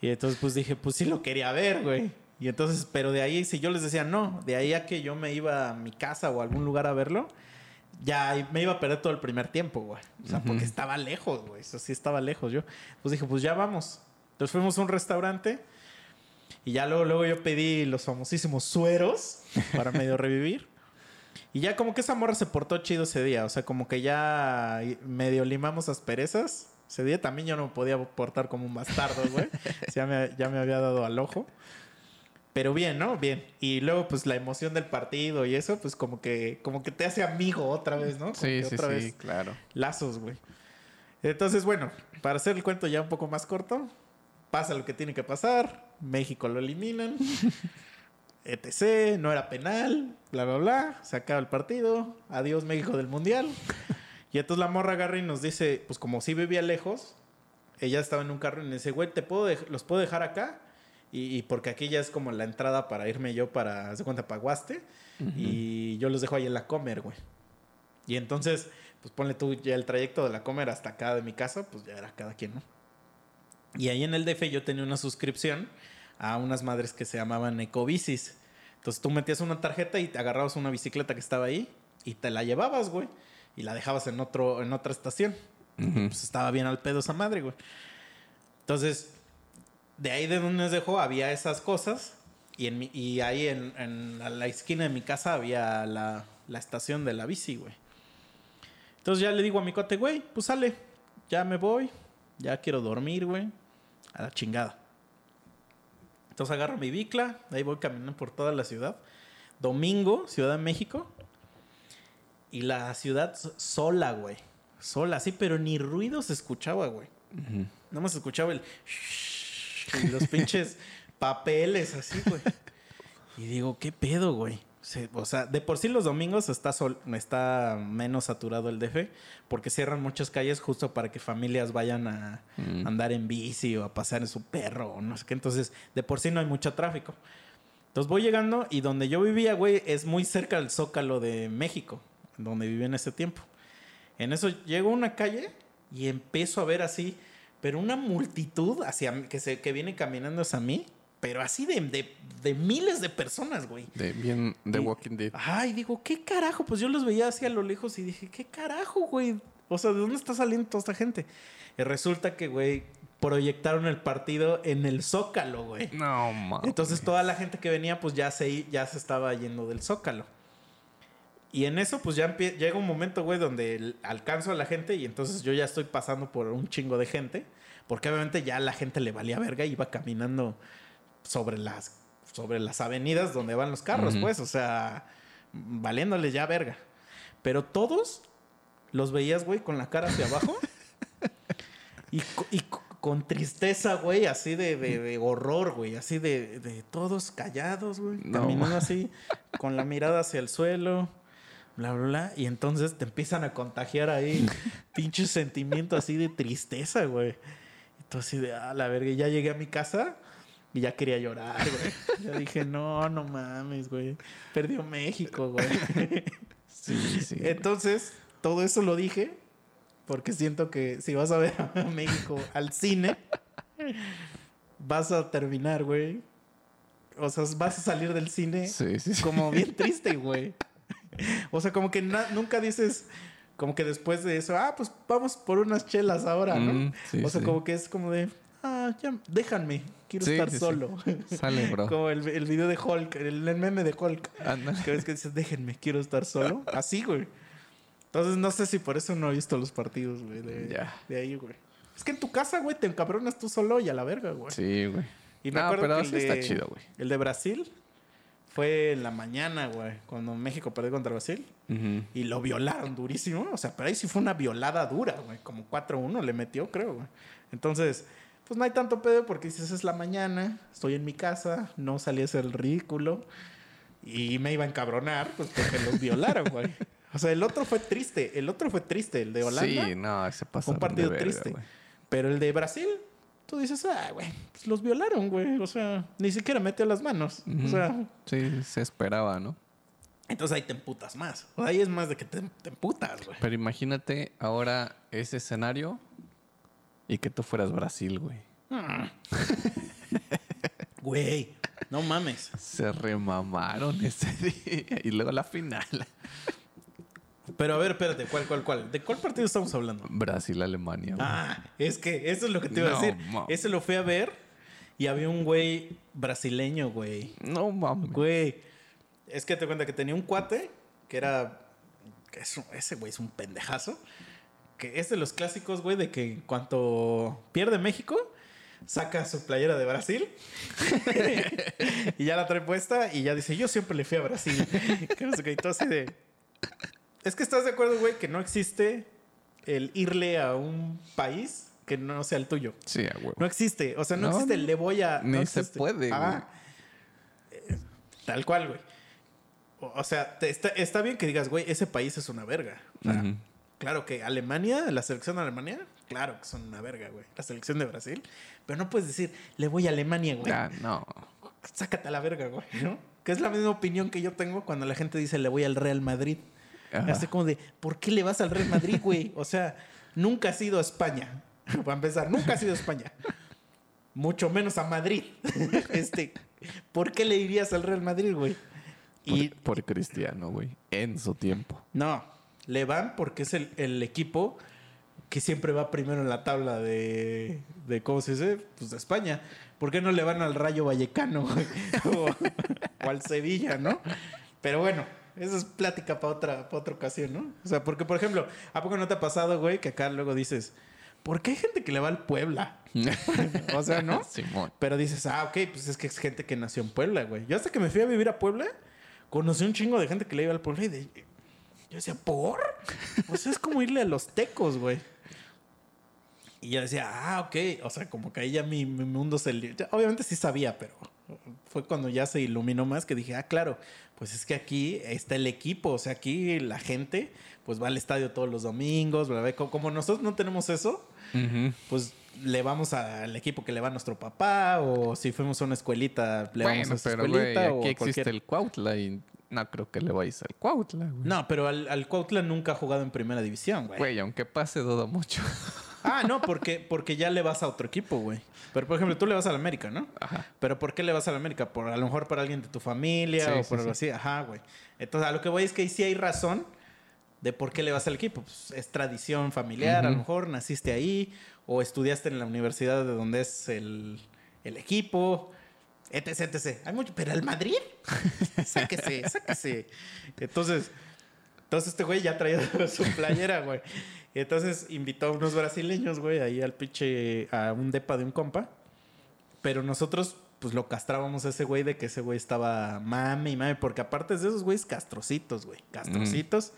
Y entonces pues dije, pues sí lo quería ver, güey. Y entonces, pero de ahí, si yo les decía no, de ahí a que yo me iba a mi casa o a algún lugar a verlo, ya me iba a perder todo el primer tiempo, güey. O sea, porque estaba lejos, güey. Eso sí estaba lejos yo. Pues dije, pues ya vamos. Entonces fuimos a un restaurante y ya luego, luego yo pedí los famosísimos sueros para medio revivir. Y ya como que esa morra se portó chido ese día. O sea, como que ya medio limamos asperezas. Ese día también yo no me podía portar como un bastardo, güey. ya, me, ya me había dado al ojo. Pero bien, ¿no? Bien. Y luego, pues, la emoción del partido y eso, pues, como que, como que te hace amigo otra vez, ¿no? Como Sí, que sí, otra sí, vez claro. lazos, güey. Entonces, bueno, para hacer el cuento ya un poco más corto, pasa lo que tiene que pasar, México lo eliminan, etc., no era penal, bla, bla, bla, se acaba el partido, adiós México del Mundial. Y entonces la morra agarra y nos dice, pues como sí vivía lejos, ella estaba en un carro y me dice, güey, ¿te puedo ¿los puedo dejar acá? Y, y porque aquí ya es como la entrada para irme yo para, de cuenta, Paguaste. Y yo los dejo ahí en la comer, güey. Y entonces, pues ponle tú ya el trayecto de la comer hasta acá de mi casa, pues ya era cada quien, ¿no? Y ahí en el DF yo tenía una suscripción a unas madres que se llamaban Ecobicis. Entonces tú metías una tarjeta y te agarrabas una bicicleta que estaba ahí y te la llevabas, güey. Y la dejabas en, otro, en otra estación. Pues estaba bien al pedo esa madre, güey. Entonces, de ahí de donde nos dejó había esas cosas. Y, en mi- y ahí en, en a la esquina de mi casa había la, la estación de la bici, güey. Entonces ya le digo a mi cuate, güey, pues sale, ya me voy, ya quiero dormir, güey, a la chingada. Entonces agarro mi bicla, ahí voy caminando por toda la ciudad. Domingo, Ciudad de México. Y la ciudad so- sola, güey. Sola, sí, pero ni ruido se escuchaba, güey. Ujú. Nada más escuchaba el... y los pinches papeles así, güey. Y digo, ¿qué pedo, güey? O sea, de por sí los domingos está, sol, está menos saturado el DF porque cierran muchas calles justo para que familias vayan a Mm. andar en bici o a pasear en su perro o no sé qué. Entonces, de por sí no hay mucho tráfico. Entonces voy llegando y donde yo vivía, güey, es muy cerca del Zócalo de México, donde viví en ese tiempo. En eso llego a una calle y empiezo a ver así, pero una multitud hacia que, se, que viene caminando hacia mí, pero así de, de, de miles de personas, güey. De, bien Y- Walking Dead. Ay, digo, ¿qué carajo? Pues yo los veía así a lo lejos y dije, ¿qué carajo, güey? O sea, ¿de dónde está saliendo toda esta gente? Y resulta que, güey, proyectaron el partido en el Zócalo, güey. No, mames. Entonces toda la gente que venía, pues ya se, ya se estaba yendo del Zócalo. Y en eso, pues ya llega un momento, güey, donde alcanzo a la gente y entonces yo ya estoy pasando por un chingo de gente. Porque obviamente ya a la gente le valía verga y iba caminando sobre las, sobre las avenidas donde van los carros, pues. O sea, valiéndoles ya verga. Pero todos los veías, güey, con la cara hacia abajo. y, co- y co- con tristeza, güey, así de, de- de horror, güey. Así de, de todos callados, güey. No, caminando así, con la mirada hacia el suelo. Bla, bla, bla. Y entonces te empiezan a contagiar ahí pinche sentimiento así de tristeza, güey. Y tú así de, ah, la verga. Y ya llegué a mi casa y ya quería llorar, güey. Ya dije, no, no mames, güey. Perdió México, güey. Sí, sí. Entonces, todo eso lo dije porque siento que si vas a ver a México al cine, vas a terminar, güey. O sea, vas a salir del cine Sí, sí, sí. como bien triste, güey. O sea, como que nunca dices, como que después de eso, ah, pues vamos por unas chelas ahora, ¿no? Mm, sí, o sea, sí. como que es como de, ah, ya, déjanme, quiero Sí, estar solo. Sale, bro. como el, el video de Hulk, el, el meme de Hulk. Ándale. Que ves que dices, déjenme, quiero estar solo. Así, güey. Entonces, no sé si por eso no he visto los partidos, güey, de, de ahí, güey. Es que en tu casa, güey, te encabronas tú solo y a la verga, güey. Sí, güey. Y me No, acuerdo pero que el sí está chido, güey. El de Brasil fue en la mañana, güey, cuando México perdió contra Brasil. Y lo violaron durísimo. O sea, pero ahí sí fue una violada dura, güey. Como 4-1 le metió, creo, güey. Entonces, pues no hay tanto pedo porque dices, es la mañana, estoy en mi casa, no salí a hacer el ridículo. Y me iba a encabronar, pues porque los violaron, güey. O sea, el otro fue triste. El otro fue triste, el de Holanda. Sí, no, se pasó. un partido triste. Pero el de Brasil, tú dices, ah, güey, pues los violaron, güey. O sea, ni siquiera metió las manos. O sea, Sí, se esperaba, ¿no? entonces ahí te emputas más. O sea, ahí es más de que te, te emputas, güey. Pero imagínate ahora ese escenario y que tú fueras Brasil, güey. Güey, no mames. Se remamaron ese día. Y luego la final. Pero a ver, espérate, ¿cuál, cuál, cuál? ¿De cuál partido estamos hablando? Brasil-Alemania, güey. Ah, es que eso es lo que te iba a decir. ma- Ese lo fui a ver y había un güey brasileño, güey. No mames. Güey, es que te cuenta que tenía un cuate que era. Que es un- ese güey es un pendejazo. Que es de los clásicos, güey, de que en cuanto pierde México, saca su playera de Brasil y ya la trae puesta y ya dice: Yo siempre le fui a Brasil. que no sé qué, y todo así de. Es que estás de acuerdo, güey, que no existe el irle a un país que no sea el tuyo. Sí, a huevo. No existe. O sea, no, No, existe el le voy a. ni no se puede, Ah. Eh, Tal cual, güey. O, o sea, te- está, está bien que digas, güey, ese país es una verga. O sea. Claro que Alemania, la selección de Alemania, claro que son una verga, güey. La selección de Brasil. Pero no puedes decir, le voy a Alemania, güey. Ah, no. Sácate a la verga, güey. ¿no? Que es la misma opinión que yo tengo cuando la gente dice, le voy al Real Madrid. Ajá. Así como de, ¿por qué le vas al Real Madrid, güey? O sea, nunca has ido a España. Para empezar, nunca has ido a España. Mucho menos a Madrid. este, ¿por qué le irías al Real Madrid, güey? Y Por, por Cristiano, güey. En su tiempo. no, le van porque es el, el equipo que siempre va primero en la tabla de, de ¿cómo se dice? Pues de España. ¿Por qué no le van al Rayo Vallecano güey? o, o al Sevilla, no? Pero bueno, eso es plática para otra, pa' otra ocasión, ¿no? O sea, porque, por ejemplo, ¿a poco no te ha pasado, güey, que acá luego dices, ¿por qué hay gente que le va al Puebla? o sea, ¿no? Simón. Pero dices, ah, ok, pues es que es gente que nació en Puebla, güey. Yo hasta que me fui a vivir a Puebla, conocí un chingo de gente que le iba al Puebla y de... yo decía, ¿por? Pues es como irle a los tecos, güey. Y yo decía, ah, ok. O sea, como que ahí ya mi, mi mundo se... Obviamente sí sabía, pero fue cuando ya se iluminó más que dije, ah, claro, pues es que aquí está el equipo. O sea, aquí la gente pues va al estadio todos los domingos, bla, bla, bla. Como nosotros no tenemos eso, pues le vamos al equipo que le va a nuestro papá o si fuimos a una escuelita le vamos a esa pero escuelita o aquí existe cualquier- el Cuautla y no creo que le vayas al Cuautla, güey. No, pero al, al Cuautla nunca ha jugado en primera división, güey. Güey, aunque pase, dudo mucho. Ah, no, porque, porque ya le vas a otro equipo, güey. Pero, por ejemplo, tú le vas al América, ¿no? Ajá. Pero ¿por qué le vas al América? Por, a lo mejor para alguien de tu familia Sí, o sí, por algo sí. así. Ajá, güey. Entonces, a lo que voy es que ahí sí hay razón de por qué le vas al equipo. Pues, es tradición familiar, a lo mejor naciste ahí o estudiaste en la universidad de donde es el, el equipo, etc, etc. Hay mucho, pero al Madrid, sáquese, sáquese. Entonces, entonces este güey ya traía su playera, güey. Y entonces invitó a unos brasileños, güey, ahí al pinche, a un depa de un compa. Pero nosotros, pues lo castrábamos a ese güey de que ese güey estaba mame y mame. Porque aparte es de esos güeyes castrocitos, güey. Castrocitos.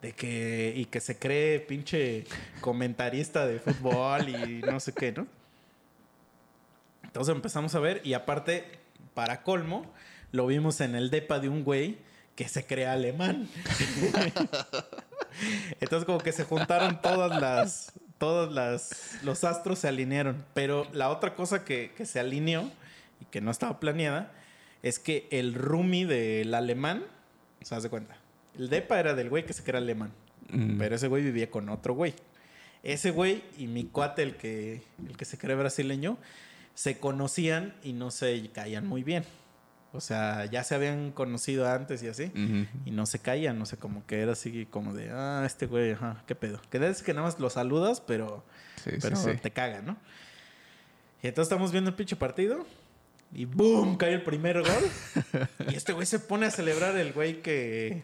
De que, y que se cree pinche comentarista de fútbol y no sé qué, ¿no? Entonces empezamos a ver y aparte, para colmo, lo vimos en el depa de un güey que se cree alemán. Entonces como que se juntaron todas las, todas las, los astros se alinearon. Pero la otra cosa que, que se alineó y que no estaba planeada es que el roomie del alemán, haz de cuenta, el depa era del güey que se cree alemán. Mm. Pero ese güey vivía con otro güey. Ese güey y mi cuate, el que, el que se cree brasileño, se conocían y no se caían muy bien. O sea, ya se habían conocido antes y así. Ujú. Y no se caían, no sé, como que era así como de, ah, este güey, ajá, qué pedo. Que es que nada más lo saludas, pero, Sí, sí, pero sí. te caga, ¿no? Y entonces estamos viendo el pinche partido y ¡boom! cae el primer gol. y este güey se pone a celebrar el güey que...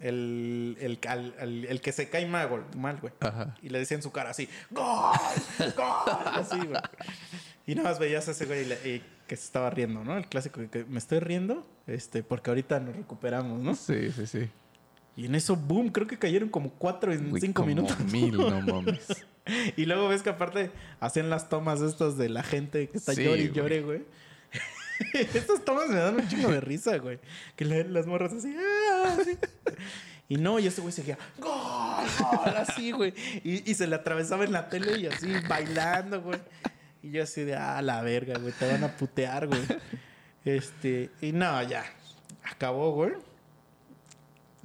El, el, al- al- el que se cae mal, mal, güey. Ajá. Y le decía en su cara así, ¡Gol! ¡Gol! Así, güey. Y nada más veías a ese güey y, le- y que se estaba riendo, ¿no? El clásico de que me estoy riendo, este, porque ahorita nos recuperamos, ¿no? Sí, sí, sí. Y en eso, boom, creo que cayeron como cuatro en Güey, cinco como minutos. Mil, no mames. Y luego ves que aparte hacían las tomas estas de la gente que está Sí, llore y llore, güey. Estas tomas me dan un chingo de risa, güey. Que la- las morras así, "Ah", así. Y no, y ese güey seguía, ¡Gol! ¡Gol! Así, güey. Y, y se le atravesaba en la tele y así, bailando, güey. Y yo así de, ah, la verga, güey. Te van a putear, güey. Este, y no, ya. Acabó, güey.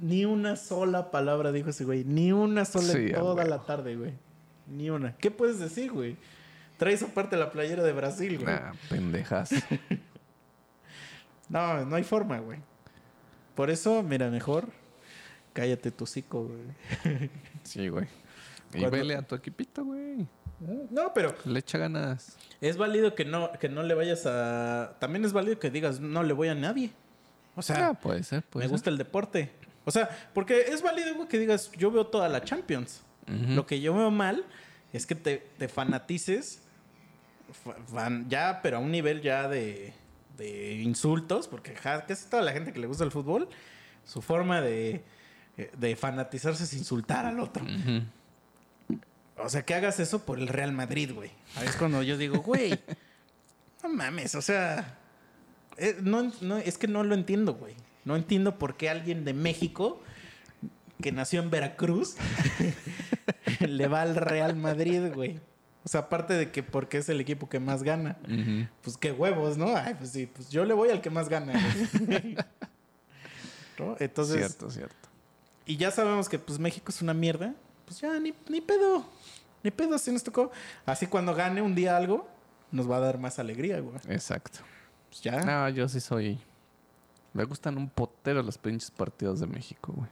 Ni una sola palabra dijo ese güey. Ni una sola Sí, toda la tarde, güey. Ni una. ¿Qué puedes decir, güey? Traes aparte la playera de Brasil, güey. Nah, pendejas. No, no hay forma, güey. Por eso, mira, mejor cállate tu hocico, güey. Sí, güey. Y Cuando- vele a tu equipito, güey. No, pero Le echa ganas. es válido que no, que no le vayas a. También es válido que digas, no le voy a nadie. O sea, Ah, puede ser, puede me ser. gusta el deporte. O sea, porque es válido, güey, que digas, yo veo toda la Champions. Lo que yo veo mal es que te, te fanatices fa- fan- ya, pero a un nivel ya de, de insultos, porque ja, casi toda la gente que le gusta el fútbol, su forma de, de fanatizarse es insultar al otro. O sea, que hagas eso por el Real Madrid, güey. Ahí es cuando yo digo, güey, no mames, o sea, eh, no, no, es que no lo entiendo, güey. No entiendo por qué alguien de México que nació en Veracruz le va al Real Madrid, güey. O sea, aparte de que porque es el equipo que más gana. Pues qué huevos, ¿no? Ay, pues sí, pues yo le voy al que más gana. Entonces, cierto, cierto. y ya sabemos que pues México es una mierda. Pues ya, ni, ni pedo. Ni pedo, así nos tocó. Así cuando gane un día algo, nos va a dar más alegría, güey. Exacto. Pues ya. No, yo sí soy. Me gustan un potero los pinches partidos de México, güey.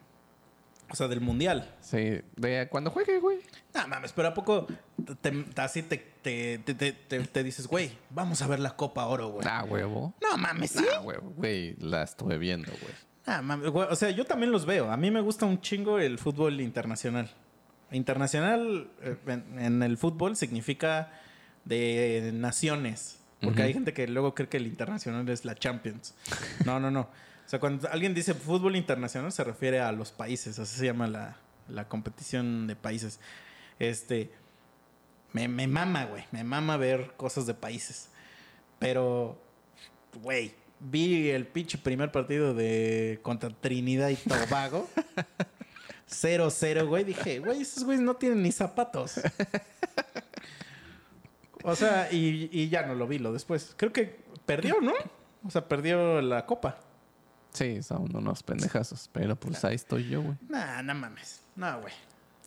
O sea, del mundial. Sí, de cuando juegue, güey. No mames, pero ¿a poco te- te- así te, te, te, te- te- te dices, güey, vamos a ver la Copa Oro, güey? Ah, huevo. No mames, sí. Ah, huevo, güey. La estuve viendo, güey. Ah, mames, güey, O sea, yo también los veo. A mí me gusta un chingo el fútbol internacional. Internacional eh, en, en el fútbol significa de naciones. Porque Ujú. hay gente que luego cree que el internacional es la Champions. No, no, no. O sea, cuando alguien dice fútbol internacional se refiere a los países. Así se llama la, la competición de países. Este. Me, me mama, güey. Me mama ver cosas de países. Pero, güey, vi el pinche primer partido de contra Trinidad y Tobago. 0-0, güey. Dije, güey, esos güeyes no tienen ni zapatos. O sea, y, y ya no lo vi lo después. Creo que perdió, ¿no? O sea, perdió la copa. Sí, son unos pendejazos. Pero pues ahí estoy yo, güey. Nah, no mames. No, güey.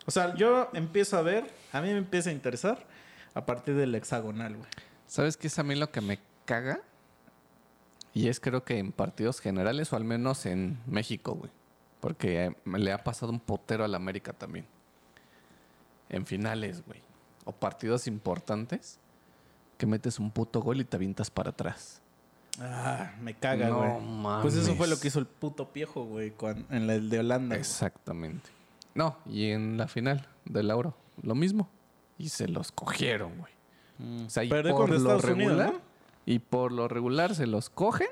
O sea, yo empiezo a ver, a mí me empieza a interesar a partir del hexagonal, güey. ¿Sabes qué es a mí lo que me caga? Y es creo que en partidos generales o al menos en México, güey. Porque eh, le ha pasado un potero al América también. En finales, güey. O partidos importantes que metes un puto gol y te avientas para atrás. Ah, me caga, No güey. mames. Pues eso fue lo que hizo el puto piejo, güey, en la de Holanda. Exactamente. No, y en la final del Euro, lo mismo. Y se los cogieron, güey. O sea, y por lo Estados Unidos, regular, ¿no? y por lo regular se los cogen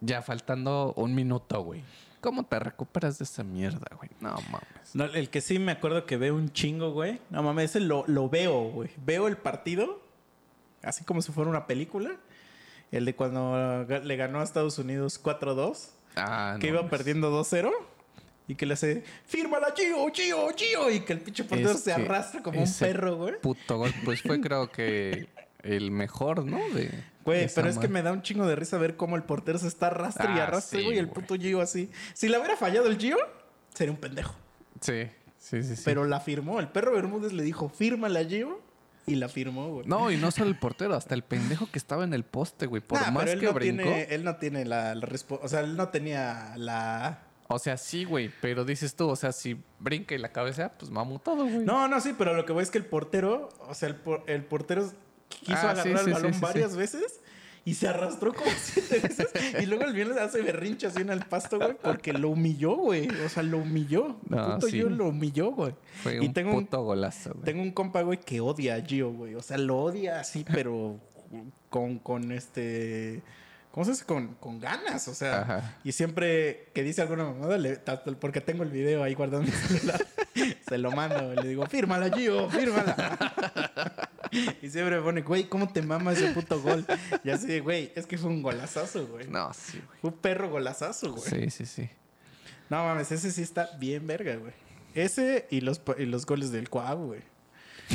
ya faltando un minuto, güey. ¿Cómo te recuperas de esa mierda, güey? No mames. No, el que sí me acuerdo que veo un chingo, güey. No mames, ese lo, lo veo, güey. Veo el partido, así como si fuera una película. El de cuando le ganó a Estados Unidos 4-2, Ah, que no iba perdiendo 2-0. Y que le hace, fírmala, Gio, Gio, Gio. Y que el pinche portero se que arrastra como un perro, güey. Puto gol. Pues fue creo que el mejor, ¿no? De, Güey, pero es que me da un chingo de risa ver cómo el portero se está arrastre y Ah, arrastre, sí, güey. y el puto Gio así. Si la hubiera fallado el Gio, sería un pendejo. Sí, sí, sí. sí. Pero la firmó. El perro Bermúdez le dijo, fírmala, Gio. Y la firmó, güey. No, y no solo el portero, hasta el pendejo que estaba en el poste, güey. Por Nah, más pero él que no brincó. Tiene, él no tiene la, la O sea, él no tenía la... O sea, sí, güey, pero dices tú, o sea, si brinca y la cabeza, pues mamu todo, güey. No, no, sí, pero lo que voy es que el portero... O sea, el, por- el portero quiso Ah, agarrar sí, el balón sí, varias veces... Y se arrastró como siete veces. Y luego el le hace berrinche así en el pasto, güey. Porque lo humilló, güey. O sea, lo humilló. No, Puto sí. Gio lo humilló, güey. Fue y un tengo un, puto golazo, güey. tengo un compa, güey, que odia a Gio, güey. O sea, lo odia así, pero... con, con este. ¿Cómo se dice? Con, con ganas, o sea. Ajá. Y siempre que dice alguna mamada, le- porque tengo el video ahí mi celular, se lo mando. Le digo, fírmala, Gio, fírmala. y siempre me pone, güey, ¿cómo te mama ese puto gol? Y así de, güey, es que fue un golazazo, güey. No, sí, güey. Fue un perro golazazo, güey. Sí, sí, sí. No mames, ese sí está bien verga, güey. Ese y los, y los goles del Cuau, güey.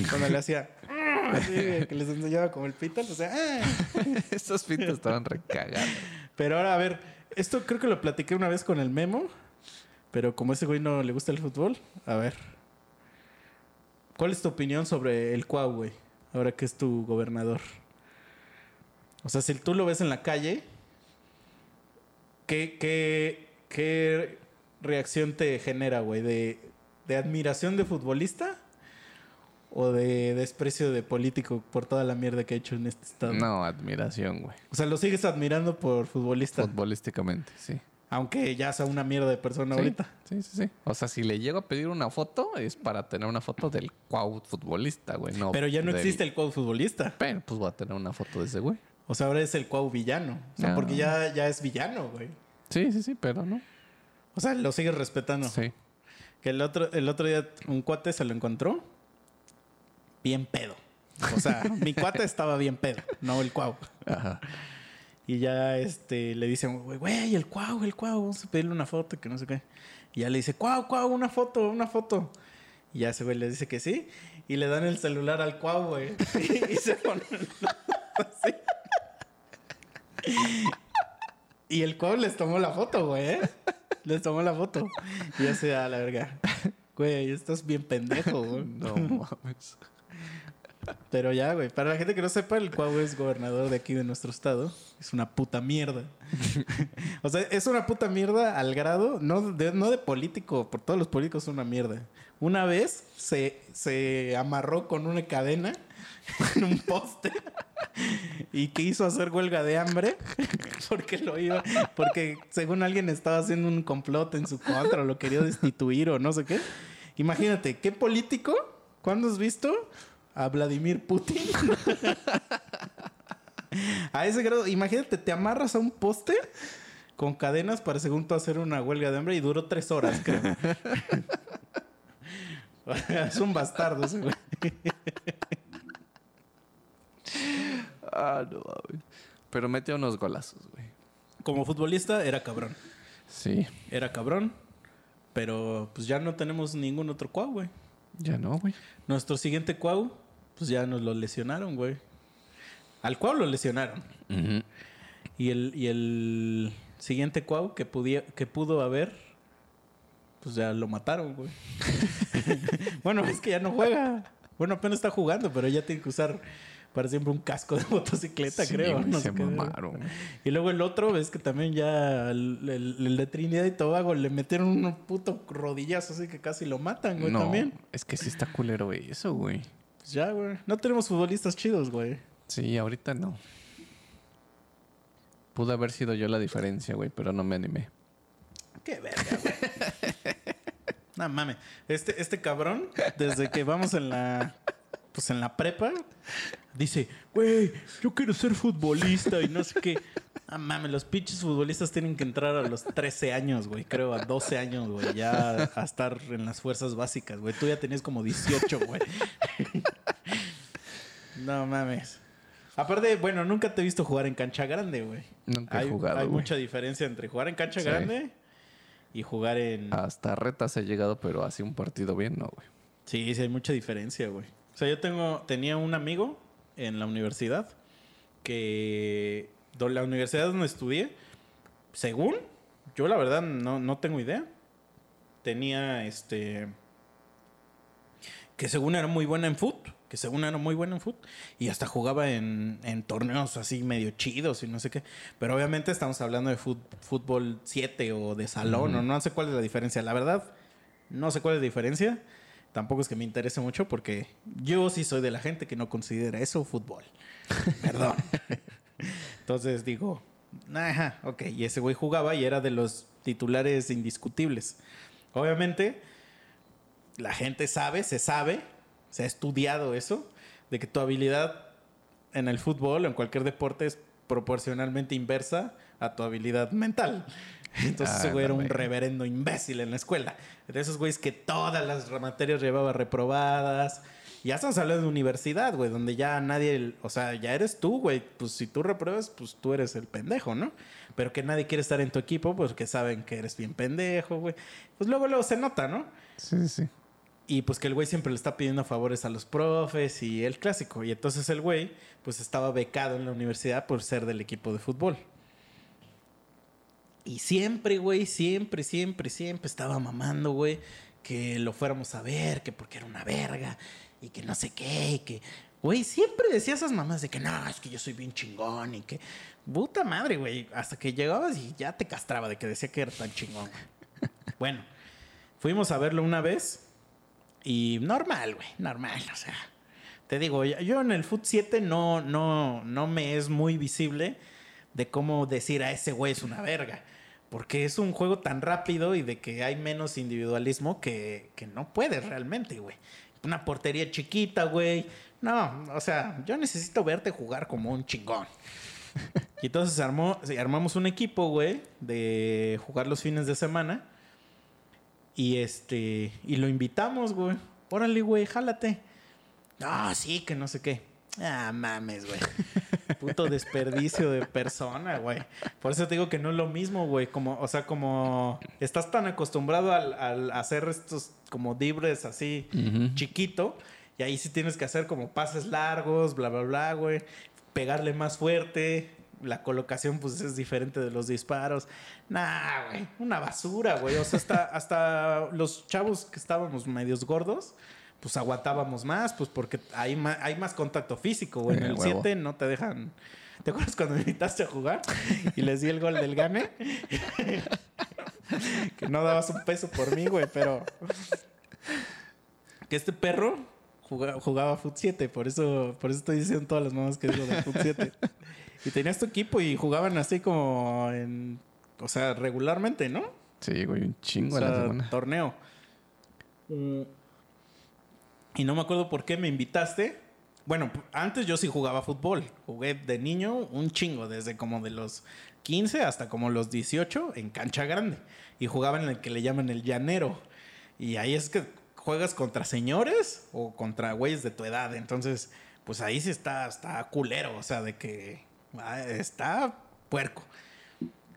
Cuando le hacía. Así, güey, que les enseñaba como el pito, o sea. Estos pintos estaban recagados. Pero ahora, a ver, esto creo que lo platiqué una vez con el Memo. Pero como ese güey no le gusta el fútbol, a ver. ¿Cuál es tu opinión sobre el Cuau, güey? Ahora que es tu gobernador. O sea, si tú lo ves en la calle, ¿qué, qué, qué reacción te genera, güey? ¿De, ¿De admiración de futbolista? ¿O de desprecio de político por toda la mierda que ha hecho en este estado? No, admiración, güey. O sea, lo sigues admirando por futbolista. Futbolísticamente, sí. Aunque ya sea una mierda de persona Sí, ahorita. Sí, sí, sí. O sea, si le llego a pedir una foto, es para tener una foto del cuau futbolista, güey. No Pero ya no del- existe el Cuau futbolista. Pero pues voy a tener una foto de ese güey. O sea, ahora es el Cuau villano. O sea, No. porque ya, ya es villano, güey. Sí, sí, sí, pero no. O sea, lo sigues respetando. Sí. Que el otro, el otro día un cuate se lo encontró bien pedo. O sea, mi cuate estaba bien pedo, no el Cuau. Ajá. Y ya este, le dicen, güey, güey, el Cuau, el Cuau, vamos a pedirle una foto, que no sé qué. Y ya le dice, Cuau, Cuau, una foto, una foto. Y ya ese güey le dice que sí. Y le dan el celular al Cuau, güey. Y, se ponen así. Y el Cuau les tomó la foto, güey. ¿eh? Les tomó la foto. Y ya se da la verga. Güey, estás bien pendejo, güey. No mames. Pero ya, güey. Para la gente que no sepa, el Cuau es gobernador de aquí de nuestro estado. Es una puta mierda. o sea, es una puta mierda al grado, no de, no de político, por todos los políticos son una mierda. Una vez se, se amarró con una cadena en un poste y quiso hacer huelga de hambre porque lo iba, porque según alguien estaba haciendo un complot en su contra o lo quería destituir o no sé qué. Imagínate, ¿qué político? ¿Cuándo has visto a Vladimir Putin? a ese grado, imagínate, te amarras a un poste con cadenas para según tú hacer una huelga de hambre y duró tres horas, creo. es un bastardo ese güey. Ah, no mames. Pero metió unos golazos, güey. Como futbolista era cabrón. Sí. Era cabrón. Pero pues ya no tenemos ningún otro cuau, güey. Ya no, güey. Nuestro siguiente cuau, pues ya nos lo lesionaron, güey. Al cuau lo lesionaron. Y el, y el siguiente cuau que, podía, que pudo haber, pues ya lo mataron, güey. bueno, es que ya no juega. Bueno, apenas está jugando, pero ya tiene que usar para siempre un casco de motocicleta, Sí, creo. no se mamaron. Y luego el otro, ves que también ya el, el- el de Trinidad y Tobago le metieron un puto rodillazo así que casi lo matan, güey, No, también. es que sí está culero, güey. Eso, güey. Ya, güey. No tenemos futbolistas chidos, güey. Sí, ahorita no. Pudo haber sido yo la diferencia, güey, pero no me animé. Qué verga, güey. no mames. Este, este cabrón, desde que vamos en la. Pues en la prepa, dice, güey, yo quiero ser futbolista y no sé qué. No mames, los pinches futbolistas tienen que entrar a los 13 años, güey. Creo, a 12 años, güey. Ya a estar en las fuerzas básicas, güey. Tú ya tenías como 18, güey. No mames. Aparte, bueno, nunca te he visto jugar en cancha grande, güey. Nunca he Hay, jugado, hay güey. mucha diferencia entre jugar en cancha Sí. grande y jugar en... Hasta retas he llegado, pero así un partido bien, no, güey. Sí, sí, hay mucha diferencia, güey. O sea, yo tengo, tenía un amigo en la universidad que... do- La universidad donde estudié, según, yo la verdad no, no tengo idea, tenía este... Que según era muy buena en foot, que según era muy buena en foot, y hasta jugaba en, en torneos así medio chidos y no sé qué. Pero obviamente estamos hablando de fútbol 7 o de salón, o no sé cuál es la diferencia. La verdad, no sé cuál es la diferencia. Tampoco es que me interese mucho porque yo sí soy de la gente que no considera eso fútbol. Perdón. Entonces digo, ajá, ok. Y ese güey jugaba y era de los titulares indiscutibles. Obviamente, la gente sabe, se sabe, se ha estudiado eso, de que tu habilidad en el fútbol, en cualquier deporte, es proporcionalmente inversa a tu habilidad mental. Entonces ese güey era un reverendo imbécil en la escuela. De esos güeyes que todas las materias llevaba reprobadas. Ya estamos hablando de universidad, güey, donde ya nadie, o sea, ya eres tú, güey. Pues si tú repruebas, pues tú eres el pendejo, ¿no? Pero que nadie quiere estar en tu equipo, pues que saben que eres bien pendejo, güey. Pues luego, luego se nota, ¿no? Sí, sí. Y pues que el güey siempre le está pidiendo favores a los profes y el clásico. Y entonces el güey, pues estaba becado en la universidad por ser del equipo de fútbol. Y siempre, güey, siempre, siempre, siempre estaba mamando, güey, que lo fuéramos a ver, que porque era una verga y que no sé qué, y que, güey, siempre decía esas mamás de que no, es que yo soy bien chingón y que, puta madre, güey, hasta que llegabas y ya te castraba de que decía que era tan chingón. bueno, fuimos a verlo una vez y normal, güey, normal, o sea. Te digo, yo- en el Foot 7 no, no, no me es muy visible de cómo decir a ese güey es una verga. Porque es un juego tan rápido y de que hay menos individualismo que, que no puedes realmente, güey. Una portería chiquita, güey. No, o sea, yo necesito verte jugar como un chingón. Y entonces armó, armamos un equipo, güey, de jugar los fines de semana. Y este, y lo invitamos, güey. Órale, güey, jálate. No, sí, que no sé qué. Ah, mames, güey. Puto desperdicio de persona, güey. Por eso te digo que no es lo mismo, güey. Como, o sea, como estás tan acostumbrado al, al hacer estos como dibres así chiquito. Y ahí sí tienes que hacer como pases largos, bla, bla, bla, güey. Pegarle más fuerte. La colocación, pues, es diferente de los disparos. Nah, güey. Una basura, güey. O sea, hasta, hasta los chavos que estábamos medios gordos, pues aguantábamos más, pues porque hay más, hay más contacto físico, güey. En Eh, el huevo. 7 no te dejan. ¿Te acuerdas cuando me invitaste a jugar y les di el gol del gane? que no dabas un peso por mí, güey, pero que este perro jugaba, jugaba Foot 7, por eso, por eso estoy diciendo todas las mamás que digo de Foot 7. Y tenías tu equipo y jugaban así como en, o sea, regularmente, ¿no? Sí, güey, un O chingo a la sea, semana. torneo. Mm. Y no me acuerdo por qué me invitaste. Bueno, antes yo sí jugaba fútbol. Jugué de niño un chingo, desde como de los 15 hasta como los 18 en cancha grande. Y jugaba en el que le llaman el llanero. Y ahí es que juegas contra señores o contra güeyes de tu edad. Entonces, pues ahí sí está, está culero. O sea, de que está puerco.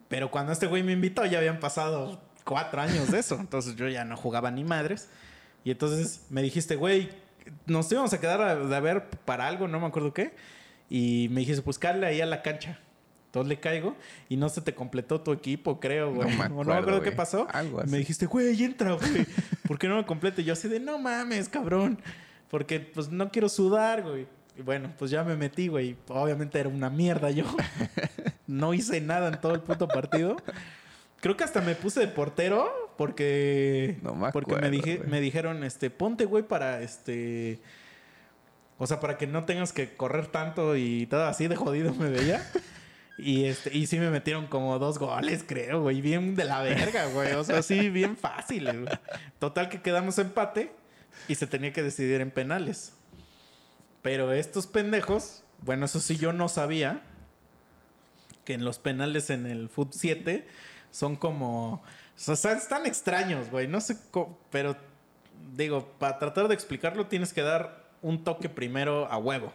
Pero cuando este güey me invitó ya habían pasado cuatro años de eso. Entonces yo ya no jugaba ni madres. Y entonces me dijiste, güey, nos íbamos a quedar a, ver para algo, no me acuerdo qué. Y me dijiste, pues ahí a la cancha. Entonces le caigo y no se te completó tu equipo, creo, güey. No me o no me acuerdo, qué pasó. Algo Y así. me dijiste, güey, entra, güey. ¿Por qué no me complete? Yo así de, no mames, cabrón. Porque pues no quiero sudar, güey. Y bueno, pues ya me metí, güey. Obviamente era una mierda yo. No hice nada en todo el puto partido. Creo que hasta me puse de portero porque No me porque me, dije, me dijeron, este, ponte, güey, para este o sea, para que no tengas que correr tanto y todo así de jodido me veía. Y este, y sí me metieron como dos goles, creo, güey, bien de la verga, güey. O sea, sí, bien fáciles, güey. Total que quedamos empate y se tenía que decidir en penales. Pero estos pendejos, bueno, eso sí yo no sabía que en los penales en el Foot 7 son como. O sea, están extraños, güey. No sé cómo. Pero digo, para tratar de explicarlo, tienes que dar un toque primero a huevo.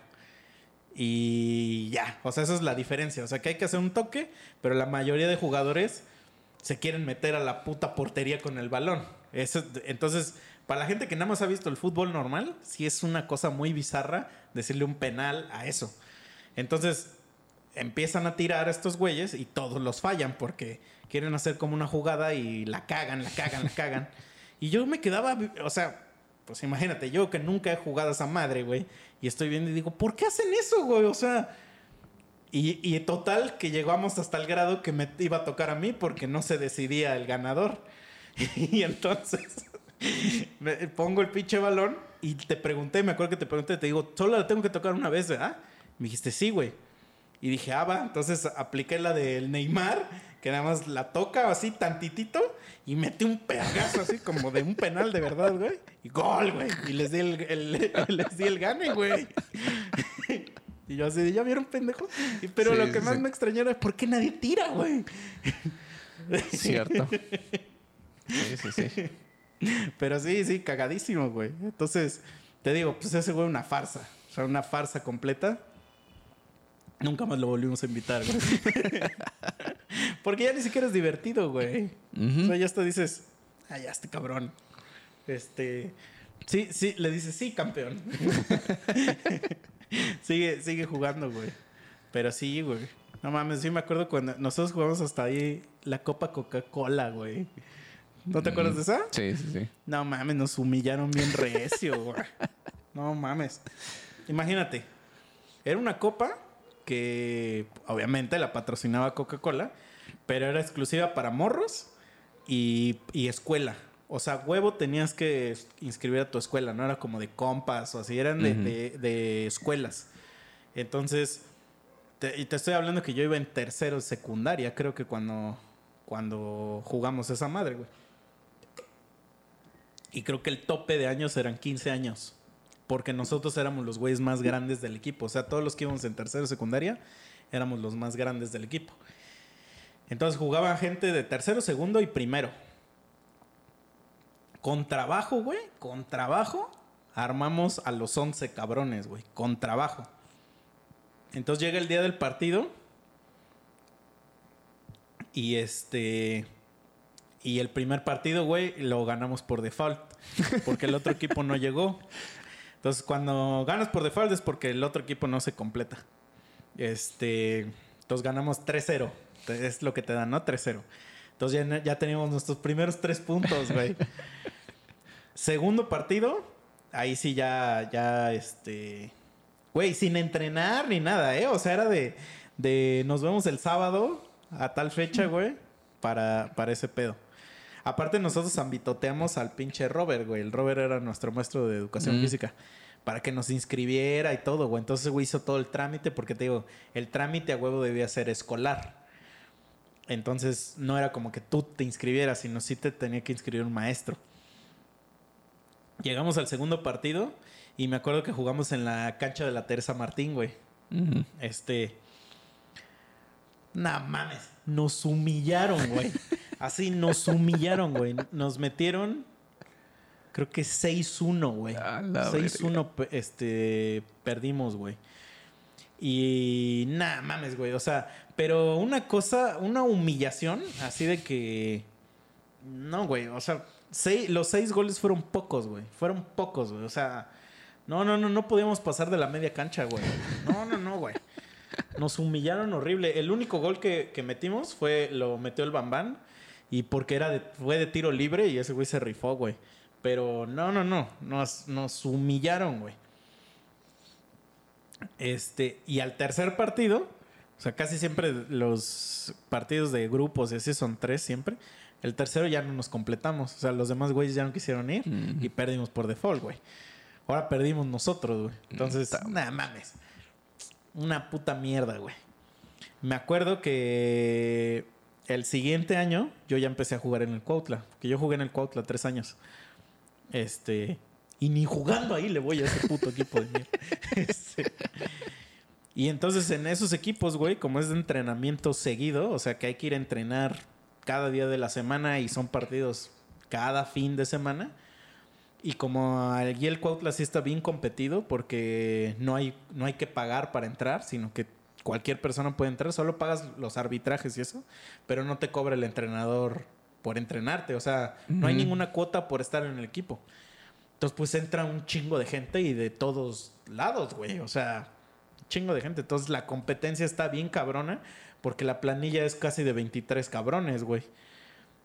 Y ya. O sea, esa es la diferencia. O sea, que hay que hacer un toque, pero la mayoría de jugadores se quieren meter a la puta portería con el balón. Entonces, para la gente que nada más ha visto el fútbol normal, sí es una cosa muy bizarra decirle un penal a eso. Entonces, empiezan a tirar a estos güeyes y todos los fallan porque quieren hacer como una jugada y la cagan, la cagan, la cagan. Y yo me quedaba, o sea, pues imagínate, yo que nunca he jugado a esa madre, güey, y estoy viendo y digo, ¿por qué hacen eso, güey? O sea, y, y total que llegamos hasta el grado que me iba a tocar a mí porque no se decidía el ganador. Y entonces me pongo el pinche balón y te pregunté, me acuerdo que te pregunté, te digo, solo la tengo que tocar una vez, ¿verdad? Me dijiste, sí, güey. Y dije, ah, va. Entonces apliqué la del Neymar, que nada más la toca así tantitito y metí un pegazo así como de un penal de verdad, güey. Y gol, güey. Y les di el, el- les di el gane, güey. Y yo así ¿ya vieron pendejos? Y- Pero Sí, lo que sí, más me extrañó era por qué nadie tira, güey. Cierto. Sí, sí, sí. Pero sí, sí, cagadísimo, güey. Entonces, te digo, pues ese güey una farsa. O sea, una farsa completa. Nunca más lo volvimos a invitar, güey. Porque ya ni siquiera es divertido, güey. O sea, ya hasta dices, ah, ya este cabrón. Este. Sí, sí, le dices, sí, campeón. sigue, sigue jugando, güey. Pero sí, güey. No mames, sí me acuerdo cuando nosotros jugamos hasta ahí la Copa Coca-Cola, güey. ¿No te acuerdas de esa? Sí, sí, sí. No mames, nos humillaron bien recio, güey. No mames. Imagínate, era una copa que obviamente la patrocinaba Coca-Cola, pero era exclusiva para morros y, y escuela. O sea, huevo tenías que inscribir a tu escuela, no era como de compas o así, eran de, de- de escuelas. Entonces, te, y te estoy hablando que yo iba en tercero secundaria, creo que cuando, cuando jugamos esa madre, güey. Y creo que el tope de años eran 15 años. Porque nosotros éramos los güeyes más grandes del equipo. O sea, todos los que íbamos en tercero y secundaria éramos los más grandes del equipo. Entonces jugaba gente de tercero, segundo y primero. Con trabajo, güey. Con trabajo. Armamos a los 11 cabrones, güey. Con trabajo. Entonces llega el día del partido. Y este. Y el primer partido, güey, lo ganamos por default. Porque el otro equipo no llegó. Entonces, cuando ganas por default es porque el otro equipo no se completa. Este. Entonces ganamos 3-0. Es lo que te dan, ¿no? 3-0. Entonces ya, ya teníamos nuestros primeros tres puntos, güey. Segundo partido, ahí sí ya, ya, este. Güey, sin entrenar ni nada, ¿eh? O sea, era de, de nos vemos el sábado a tal fecha, güey, para, para ese pedo. Aparte, nosotros ambitoteamos al pinche Robert, güey. El Robert era nuestro maestro de educación Mm. física. Para que nos inscribiera y todo, güey. Entonces, güey, hizo todo el trámite porque te digo, el trámite a huevo debía ser escolar. Entonces, no era como que tú te inscribieras, sino sí te tenía que inscribir un maestro. Llegamos al segundo partido y me acuerdo que jugamos en la cancha de la Teresa Martín, güey. Este. Nah, mames. Nos humillaron, güey. Así nos humillaron, güey. Nos metieron. Creo que 6-1, güey. A la 6-1 pe- este, perdimos, güey. Y nada, mames, güey. O sea, pero una cosa, una humillación, así de que. No, güey. O sea, seis- los seis goles fueron pocos, güey. Fueron pocos, güey. O sea, no, no, no, no podíamos pasar de la media cancha, güey. No, no, no, güey. Nos humillaron horrible. El único gol que, que metimos fue, lo metió el Bambán. Y porque era de, fue de tiro libre y ese güey se rifó, güey. Pero no, no, no. Nos, nos humillaron, güey. Este, y al tercer partido, o sea, casi siempre los partidos de grupos así son tres siempre. El tercero ya no nos completamos. O sea, los demás güeyes ya no quisieron ir y perdimos por default, güey. Ahora perdimos nosotros, güey. Entonces, nada mames. Una puta mierda, güey. Me acuerdo que el siguiente año yo ya empecé a jugar en el Cuautla. Porque yo jugué en el Cuautla tres años. Este. Y ni jugando ahí le voy a ese puto equipo de mierda. Este, y entonces en esos equipos, güey, como es de entrenamiento seguido, o sea que hay que ir a entrenar cada día de la semana y son partidos cada fin de semana. Y como allí el Cuautla sí está bien competido porque no hay, no hay que pagar para entrar, sino que cualquier persona puede entrar, solo pagas los arbitrajes y eso, pero no te cobra el entrenador por entrenarte, o sea, no hay ninguna cuota por estar en el equipo. Entonces, pues entra un chingo de gente y de todos lados, güey. O sea, chingo de gente. Entonces, la competencia está bien cabrona porque la planilla es casi de 23 cabrones, güey.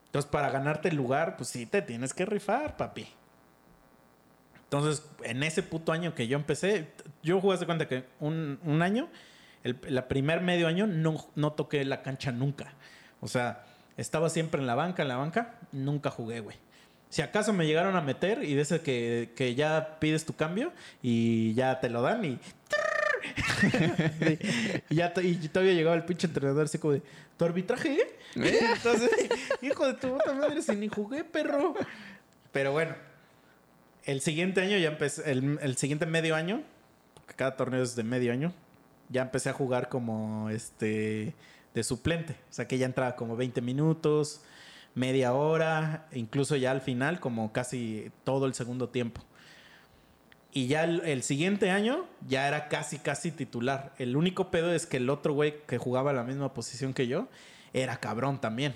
Entonces, para ganarte el lugar, pues sí te tienes que rifar, papi. Entonces, en ese puto año que yo empecé, yo jugué de cuenta que un, un año, el la primer medio año, no, no toqué la cancha nunca. O sea, estaba siempre en la banca, en la banca, nunca jugué, güey. Si acaso me llegaron a meter y de ese que, que ya pides tu cambio y ya te lo dan y... y ya y todavía llegaba el pinche entrenador así como de... ¿Tu arbitraje? eh?" Entonces, hijo de tu puta madre, si ni jugué, perro. Pero bueno, el siguiente año ya empecé... El, el siguiente medio año, porque cada torneo es de medio año, ya empecé a jugar como este de suplente. O sea que ya entraba como 20 minutos, media hora, incluso ya al final como casi todo el segundo tiempo. Y ya el, el siguiente año ya era casi, casi titular. El único pedo es que el otro güey que jugaba la misma posición que yo era cabrón también.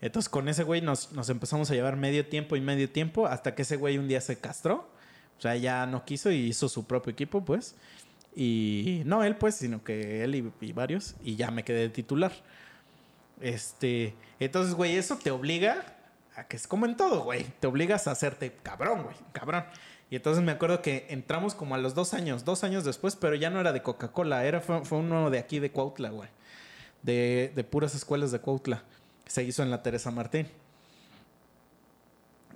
Entonces con ese güey nos, nos empezamos a llevar medio tiempo y medio tiempo hasta que ese güey un día se castró. O sea, ya no quiso y hizo su propio equipo, pues. Y no él, pues, sino que él y, y varios. Y ya me quedé de titular. Este, entonces, güey, eso te obliga a que es como en todo, güey. Te obligas a hacerte cabrón, güey, cabrón. Y entonces me acuerdo que entramos como a los dos años, dos años después, pero ya no era de Coca-Cola, era, fue, fue uno de aquí de Cuautla, güey. De, de puras escuelas de Cuautla. que Se hizo en la Teresa Martín.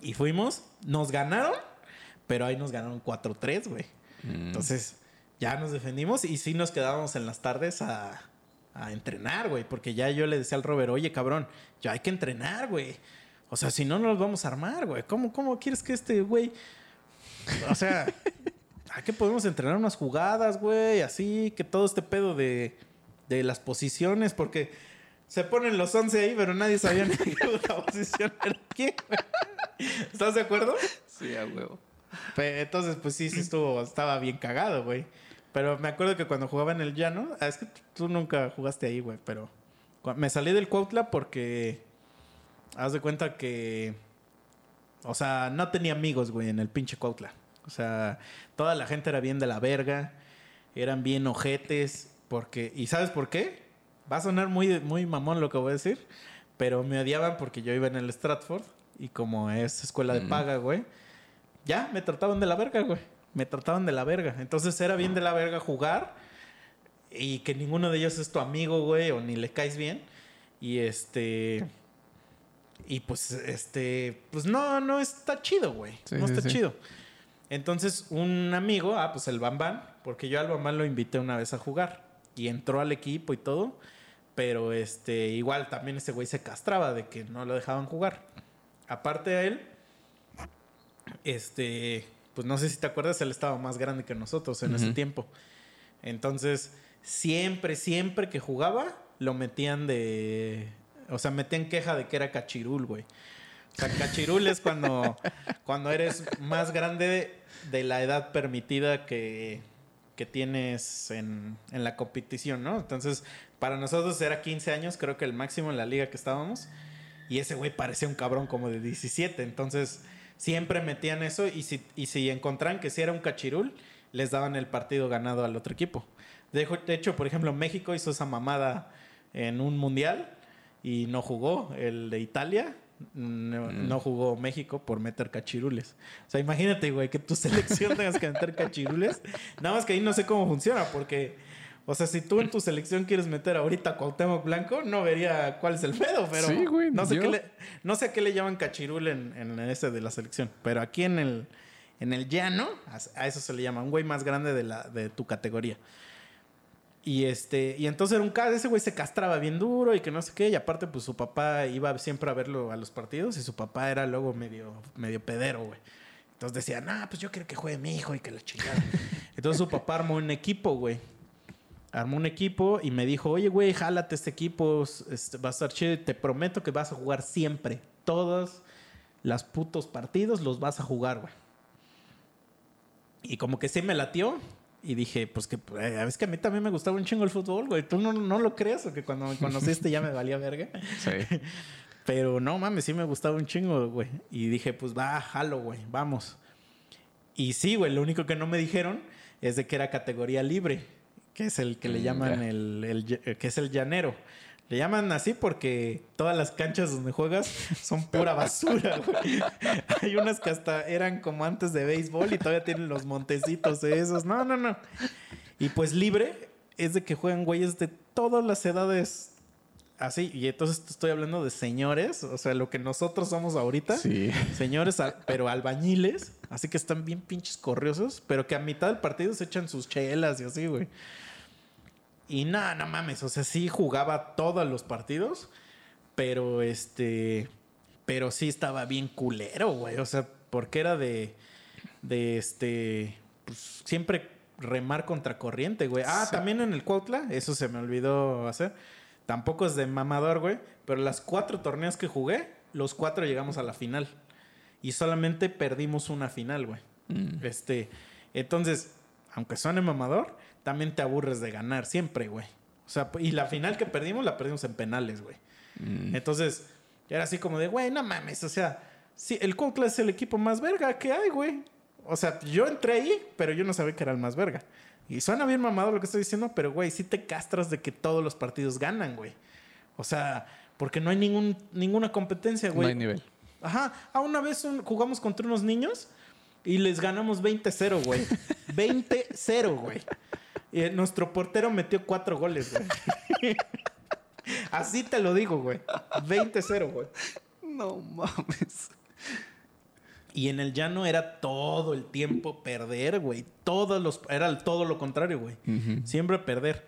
Y fuimos, nos ganaron, pero ahí nos ganaron 4-3, güey. Mm. Entonces, ya nos defendimos y sí nos quedábamos en las tardes a, a entrenar, güey. Porque ya yo le decía al Robert, oye, cabrón, ya hay que entrenar, güey. O sea, si no, no nos vamos a armar, güey. ¿Cómo, ¿Cómo quieres que este güey... O sea, hay que podemos entrenar unas jugadas, güey, así, que todo este pedo de, de las posiciones, porque se ponen los 11 ahí, pero nadie sabía ni qué posición era quién, güey. ¿Estás de acuerdo? Sí, a huevo. Entonces, pues sí, sí estuvo, estaba bien cagado, güey. Pero me acuerdo que cuando jugaba en el llano, ah, es que tú- nunca jugaste ahí, güey, pero me salí del Cuautla porque haz de cuenta que, o sea, no tenía amigos, güey, en el pinche Cuautla. O sea, toda la gente era bien de la verga, eran bien ojetes, porque, ¿y sabes por qué? Va a sonar muy, muy mamón lo que voy a decir, pero me odiaban porque yo iba en el Stratford y como es escuela de paga, güey, ya me trataban de la verga, güey. Me trataban de la verga. Entonces era bien de la verga jugar y que ninguno de ellos es tu amigo, güey, o ni le caes bien. Y este. Y pues, este. Pues no, no está chido, güey. Sí, no está sí. chido. Entonces, un amigo, ah, pues el Bambán, porque yo al Bambán lo invité una vez a jugar. Y entró al equipo y todo. Pero este, igual también ese güey se castraba de que no lo dejaban jugar. Aparte a él, este, pues no sé si te acuerdas, él estaba más grande que nosotros en ese tiempo. Entonces, siempre, siempre que jugaba, lo metían de. O sea, metían queja de que era cachirul, güey. O sea, cachirul es cuando, cuando eres más grande de la edad permitida que, que tienes en, en la competición, ¿no? Entonces, para nosotros era 15 años, creo que el máximo en la liga que estábamos. Y ese güey parecía un cabrón como de 17. Entonces, siempre metían eso. Y si, y si encontraban que si era un cachirul, les daban el partido ganado al otro equipo. De, hecho- de hecho, por ejemplo, México hizo esa mamada en un mundial y no jugó. El de Italia no, Mm. no jugó México por meter cachirules. O sea, imagínate, güey, que tu selección tengas que meter cachirules. Nada más que ahí no sé cómo funciona, porque, o sea, si tú en tu selección quieres meter ahorita a Cuauhtémoc Blanco, no vería cuál es el pedo, pero Sí, güey, no, sé yo- qué le, no sé a qué le llaman cachirul en, en ese de la selección. Pero aquí en el, en el llano, a, eso se le llama, un güey más grande de, la, de tu categoría. Y este, y entonces era un caso, ese güey se castraba bien duro y que no sé qué, y aparte pues su papá iba siempre a verlo a los partidos y su papá era luego medio, medio pedero, güey. Entonces decía, nah, pues yo quiero que juegue mi hijo y que la chingada. Entonces su papá armó un equipo, güey. Armó un equipo y me dijo, oye, güey, jálate este equipo, este, va a estar chido te prometo que vas a jugar siempre. Todos los putos partidos los vas a jugar, güey. Y como que sí me latió. Y dije, pues que eh, es que a mí también me gustaba un chingo el fútbol, güey. Tú no, no lo crees, o que cuando me conociste ya me valía verga. Sí. Pero no mames, sí me gustaba un chingo, güey. Y dije, pues va, jalo, güey, vamos. Y sí, güey, lo único que no me dijeron es de que era categoría libre, que es el que le Mm, llaman el, el eh, que es el llanero. Le llaman así porque todas las canchas donde juegas son pura basura, güey. Hay unas que hasta eran como antes de béisbol y todavía tienen los montecitos esos. No, no, no. Y pues libre es de que juegan güeyes de todas las edades así. Y entonces estoy hablando de señores, o sea, lo que nosotros somos ahorita. Sí. Señores, pero albañiles, así que están bien pinches corriosos, pero que a mitad del partido se echan sus chelas y así, güey. Y no, no mames, o sea, sí jugaba todos los partidos, pero este, pero sí estaba bien culero, güey, o sea, porque era de, de este, pues siempre remar contra corriente, güey. Ah, también en el Cuautla, eso se me olvidó hacer. Tampoco es de mamador, güey. Pero las cuatro torneos que jugué, los cuatro llegamos a la final. Y solamente perdimos una final, güey. Mm. Este, entonces, aunque suene mamador, también te aburres de ganar siempre, güey. O sea, y la final que perdimos, la perdimos en penales, güey. Mm. Entonces, era así como de, güey, no mames, o sea, sí, el Cuautla es el equipo más verga que hay, güey. O sea, yo entré ahí, pero yo no sabía que era el más verga. Y suena bien mamado lo que estoy diciendo, pero, güey, sí te castras de que todos los partidos ganan, güey. O sea, porque no hay ningún, ninguna competencia, No güey. hay nivel. Ajá. A una vez un- jugamos contra unos niños y les ganamos 20-0, güey. 20-0, güey. Y nuestro portero metió cuatro goles, güey. Así te lo digo, güey. 20-0, güey. No mames. Y en el llano era todo el tiempo perder, güey. Todos los... Era todo lo contrario, güey. Siempre perder.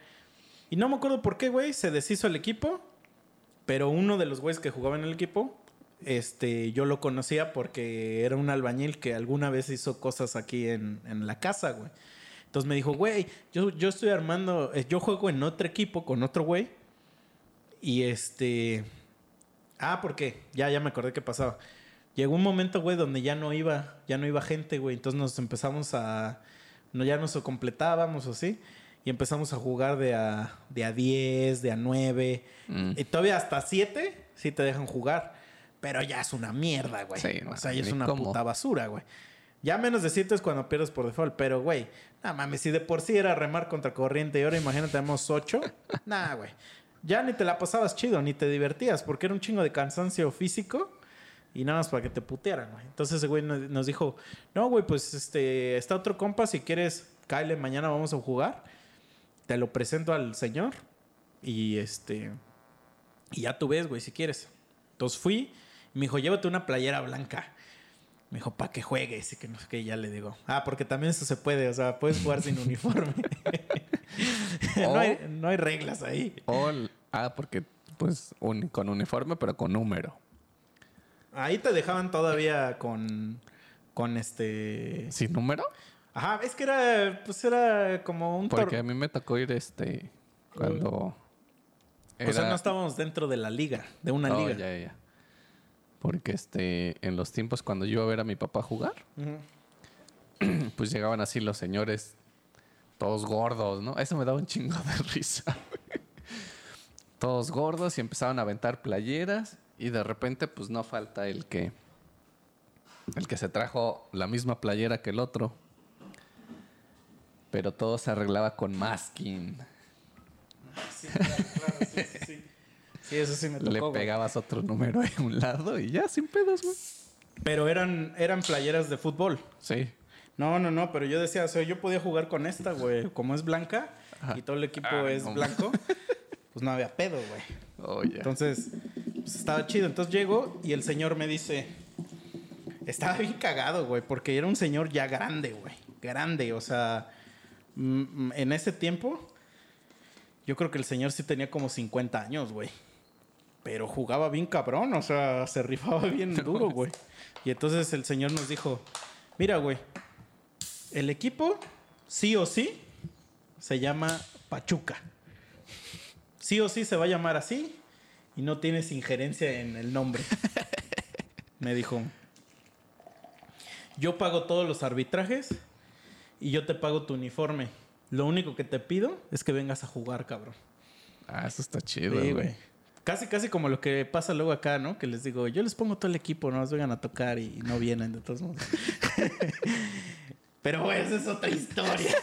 Y no me acuerdo por qué, güey. Se deshizo el equipo. Pero uno de los güeyes que jugaba en el equipo, este, yo lo conocía porque era un albañil que alguna vez hizo cosas aquí en, en la casa, güey. Entonces me dijo, güey, yo, yo estoy armando, eh, yo juego en otro equipo con otro güey. Y este... Ah, ¿por qué? Ya, ya me acordé qué pasaba. Llegó un momento, güey, donde ya no iba, ya no iba gente, güey. Entonces nos empezamos a... No, ya nos completábamos o así. Y empezamos a jugar de a, de a 10, de a 9. Mm. Y todavía hasta 7 sí te dejan jugar. Pero ya es una mierda, güey. Sí, o sea, ya es una cómo. puta basura, güey. Ya menos de 7 es cuando pierdes por default. Pero, güey, no mames, si de por sí era remar contra corriente y ahora imagínate, tenemos 8. nah, güey. Ya ni te la pasabas chido, ni te divertías, porque era un chingo de cansancio físico y nada más para que te putearan, güey. Entonces ese güey nos, dijo, no, güey, pues este, está otro compa, si quieres, Kyle, mañana vamos a jugar. Te lo presento al señor y este, y ya tú ves, güey, si quieres. Entonces fui, me dijo, llévate una playera blanca. Me dijo, para que juegues y que no sé qué, ya le digo. Ah, porque también eso se puede, o sea, puedes jugar sin uniforme. no, hay, no hay reglas ahí. O ah, porque pues un- con uniforme, pero con número. Ahí te dejaban todavía con, con este... ¿Sin número? Ajá, es que era, pues era como un Porque a mí me tocó ir este cuando O sea, no estábamos dentro de la liga, de una Oh, liga. ya, ya. Porque este en los tiempos cuando yo iba a ver a mi papá jugar, pues llegaban así los señores todos gordos, ¿no? Eso me daba un chingo de risa. todos gordos y empezaban a aventar playeras y de repente pues no falta el que el que se trajo la misma playera que el otro. Pero todo se arreglaba con masking. Sí, claro, claro, sí, sí, sí. Sí, eso sí me tocó. Le güey. pegabas otro número a un lado y ya sin pedos, güey. Pero eran, eran playeras de fútbol. Sí. No, no, no, pero yo decía, o sea, yo podía jugar con esta, güey. Como es blanca y todo el equipo Ah, es no. blanco, pues no había pedo, güey. Oh. Entonces, pues, estaba chido. Entonces llego y el señor me dice, estaba bien cagado, güey, porque era un señor ya grande, güey. Grande, o sea, mm, mm, en ese tiempo, yo creo que el señor sí tenía como 50 años, güey. Pero jugaba bien cabrón, o sea, se rifaba bien duro, güey. Y entonces el señor nos dijo, mira, güey, el equipo, sí o sí, se llama Pachuca. Sí o sí se va a llamar así y no tienes injerencia en el nombre. Me dijo, yo pago todos los arbitrajes y yo te pago tu uniforme. Lo único que te pido es que vengas a jugar, cabrón. Ah, eso está chido, güey. Casi, casi como lo que pasa luego acá, ¿no? Que les digo, yo les pongo todo el equipo, no nos vengan a tocar y no vienen de todos modos. Pero, güey, esa es otra historia.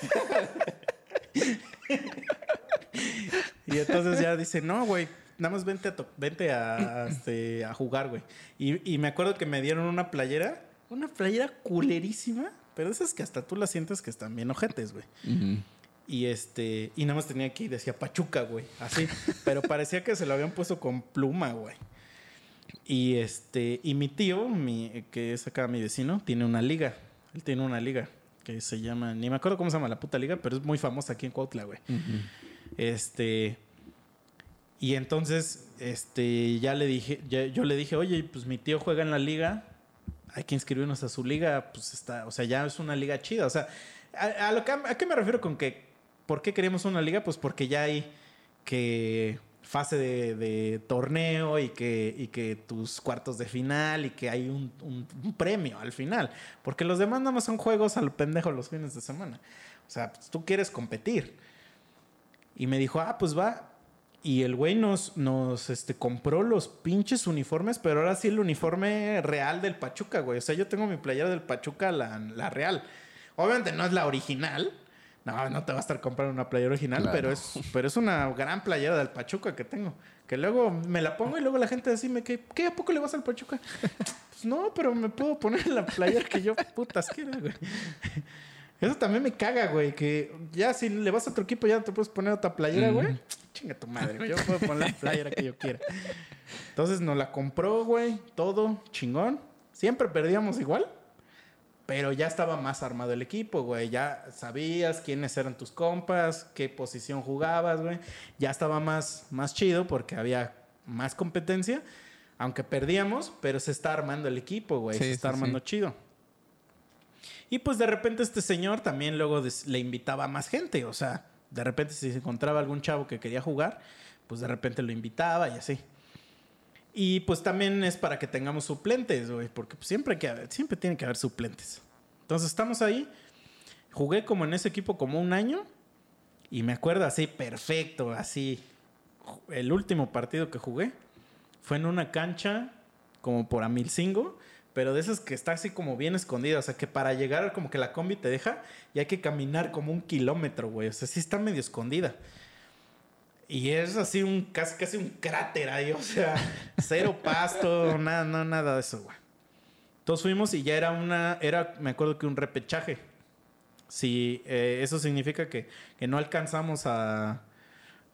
y entonces ya dice, no, güey, nada más vente a, vente a, este, a jugar, güey. Y, y me acuerdo que me dieron una playera, una playera culerísima, pero esas que hasta tú la sientes que están bien ojetes, güey. Ujú. Y este, y nada más tenía aquí, decía Pachuca, güey, así. Pero parecía que se lo habían puesto con pluma, güey. Y este, y mi tío, mi, que es acá mi vecino, tiene una liga. Él tiene una liga que se llama, ni me acuerdo cómo se llama la puta liga, pero es muy famosa aquí en Cuautla, güey. Este, y entonces, este, ya le dije, ya- yo le dije, oye, pues mi tío juega en la liga, hay que inscribirnos a su liga, pues está, o sea, ya es una liga chida. O sea, a, a lo que, ¿a qué me refiero con que, ¿por qué queremos una liga? Pues porque ya hay que fase de, torneo y que, tus cuartos de final y que hay un, premio al final. Porque los demás nada más son juegos al pendejo los fines de semana. O sea, pues, tú quieres competir. Y me dijo, ah, pues va. Y el güey nos, este, compró los pinches uniformes, pero ahora sí el uniforme real del Pachuca, güey. O sea, yo tengo mi playera del Pachuca, la real. Obviamente no es la original. No, no te va a estar comprando una playera original, Claro. pero, es, pero es una gran playera del Pachuca que tengo. Que luego me la pongo y luego la gente decime que, ¿qué? ¿A poco le vas al Pachuca? Pues no, pero me puedo poner la playera que yo putas quiera, güey. Eso también me caga, güey. Que ya si le vas a otro equipo ya te puedes poner otra playera, güey. Chinga tu madre. Yo puedo poner la playera que yo quiera. Entonces nos la compró, güey. Todo chingón. Siempre perdíamos igual. Pero ya estaba más armado el equipo, güey. Ya sabías quiénes eran tus compas, qué posición jugabas, güey. Ya estaba más, más chido porque había más competencia. Aunque perdíamos, pero se está armando el equipo, güey. Sí, se está sí, armando sí. chido. Y pues de repente este señor también luego le invitaba a más gente. O sea, de repente si se encontraba algún chavo que quería jugar, pues de repente lo invitaba y así. Y pues también es para que tengamos suplentes, güey, porque pues, siempre, que siempre tiene que haber suplentes. Entonces estamos ahí. Jugué como en ese equipo como un año y me acuerdo así perfecto, así. El último partido que jugué fue en una cancha como por Amilcingo, pero de esas que está así como bien escondida, o sea que para llegar como que la combi te deja y hay que caminar como un kilómetro, güey, o sea, sí está medio escondida. Y es así un casi casi un cráter ahí, o sea, cero pasto, nada, no, nada de eso, güey. Entonces fuimos y ya era una, era, me acuerdo que un repechaje. Si eh, eso significa que, que no alcanzamos a,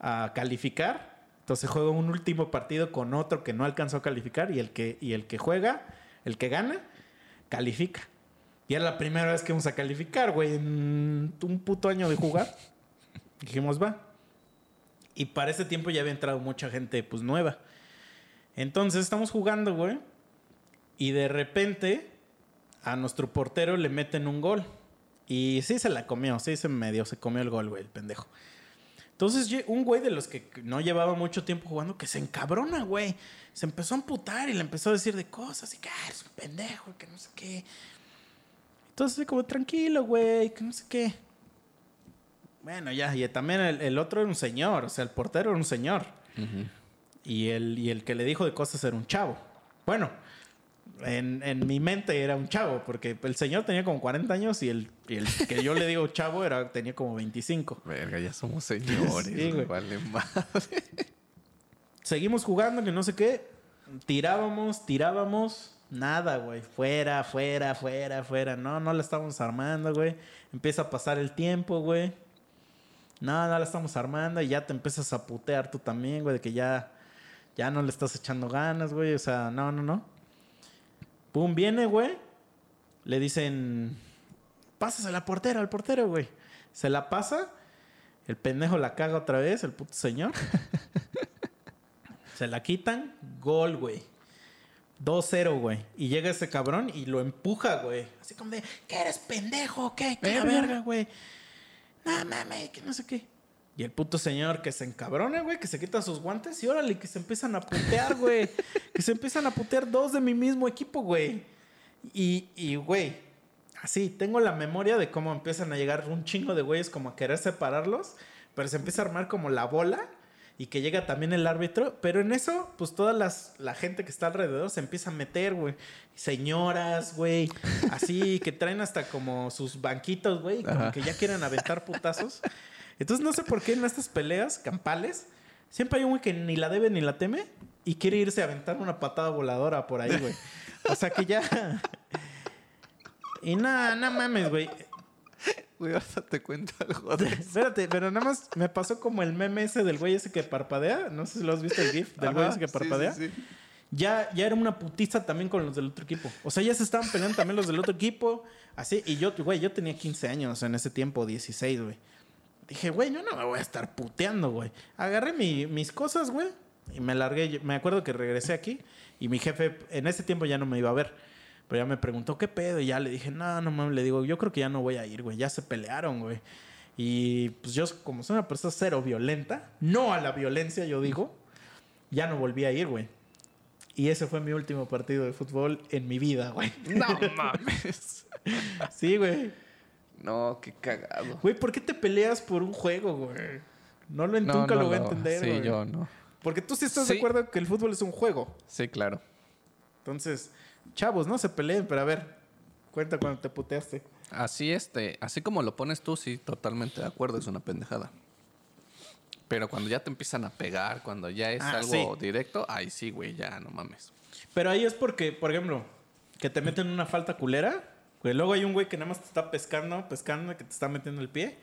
a calificar, entonces juega un último partido con otro que no alcanzó a calificar y el que, y el que juega, el que gana, califica. Y era la primera vez que vamos a calificar, güey, en un puto año de jugar. Dijimos, va. Y para ese tiempo ya había entrado mucha gente, pues, nueva. Entonces estamos jugando, güey. Y de repente a nuestro portero le meten un gol. Y sí se la comió, sí se medio se comió el gol, güey, el pendejo. Entonces un güey de los que no llevaba mucho tiempo jugando que se encabrona, güey. Se empezó a amputar y le empezó a decir de cosas y que ah, eres un pendejo, que no sé qué. Entonces como tranquilo, güey, que no sé qué. Bueno, ya, y también el, el otro era un señor, o sea, el portero era un señor. Y el, y el que le dijo de cosas era un chavo. Bueno, en, en mi mente era un chavo, porque el señor tenía como 40 años y el, y el que yo le digo chavo era, tenía como 25. Verga, ya somos señores. Sí, güey. Vale madre. Seguimos jugando, que no sé qué. Tirábamos, tirábamos. Nada, güey. Fuera, fuera, fuera, fuera. No, no la estamos armando, güey. Empieza a pasar el tiempo, güey. No, no la estamos armando. Y ya te empiezas a putear tú también, güey. De que ya, ya no le estás echando ganas, güey. O sea, no, no, no. Pum, viene, güey. Le dicen, pásasela al portero, al portero, güey. Se la pasa. El pendejo la caga otra vez, el puto señor. Se la quitan, gol, güey. 2-0, güey. Y llega ese cabrón y lo empuja, güey. Así como de, ¿qué eres pendejo? ¿Qué? ¿Qué verga, güey? Mames, que no sé qué. Y el puto señor que se encabrona, güey, que se quita sus guantes y órale, que se empiezan a putear, güey. que se empiezan a putear dos de mi mismo equipo, güey. Y, y, güey, así, tengo la memoria de cómo empiezan a llegar un chingo de güeyes como a querer separarlos, pero se empieza a armar como la bola y que llega también el árbitro, pero en eso, pues toda las, la gente que está alrededor se empieza a meter, güey. Señoras, güey, así, que traen hasta como sus banquitos, güey, como Ajá. que ya quieren aventar putazos. Entonces no sé por qué en estas peleas campales siempre hay un güey que ni la debe ni la teme y quiere irse a aventar una patada voladora por ahí, güey. O sea que ya... Y nada, no mames, güey. Güey, ahorita te cuento algo de Espérate, pero nada más me pasó como el meme ese del güey ese que parpadea. No sé si lo has visto el GIF del güey ese que sí, parpadea. sí, sí. Ya, ya era una putiza también con los del otro equipo. O sea, ya se estaban peleando también los del otro equipo. Así, y yo, güey, yo tenía 15 años en ese tiempo, 16, güey. Dije, güey, yo no me voy a estar puteando, güey. Agarré mi- mis cosas, güey, y me largué. Me acuerdo que regresé aquí y mi jefe en ese tiempo ya no me iba a ver. Pero ya me preguntó qué pedo y ya le dije, no, no mames, le digo, yo creo que ya no voy a ir, güey, ya se pelearon, güey. Y pues yo como soy una persona cero violenta, no a la violencia, yo digo, ya no volví a ir, güey. Y ese fue mi último partido de fútbol en mi vida, güey. No mames. Sí, güey. No, qué cagado. Güey, ¿por qué te peleas por un juego, güey? No lo No, nunca no, lo voy a entender, Sí, güey. yo no. Porque tú sí estás Sí. de acuerdo que el fútbol es un juego. Sí, claro. Entonces, chavos, no se peleen, pero a ver, cuenta cuando te puteaste. Así este, así como lo pones tú, sí, totalmente de acuerdo, es una pendejada. Pero cuando ya te empiezan a pegar, cuando ya es Ah, algo sí. directo, ahí sí, güey, ya no mames. Pero ahí es porque, por ejemplo, que te meten una falta culera. Güey, luego hay un güey que nada más te está pescando, pescando, que te está metiendo el pie.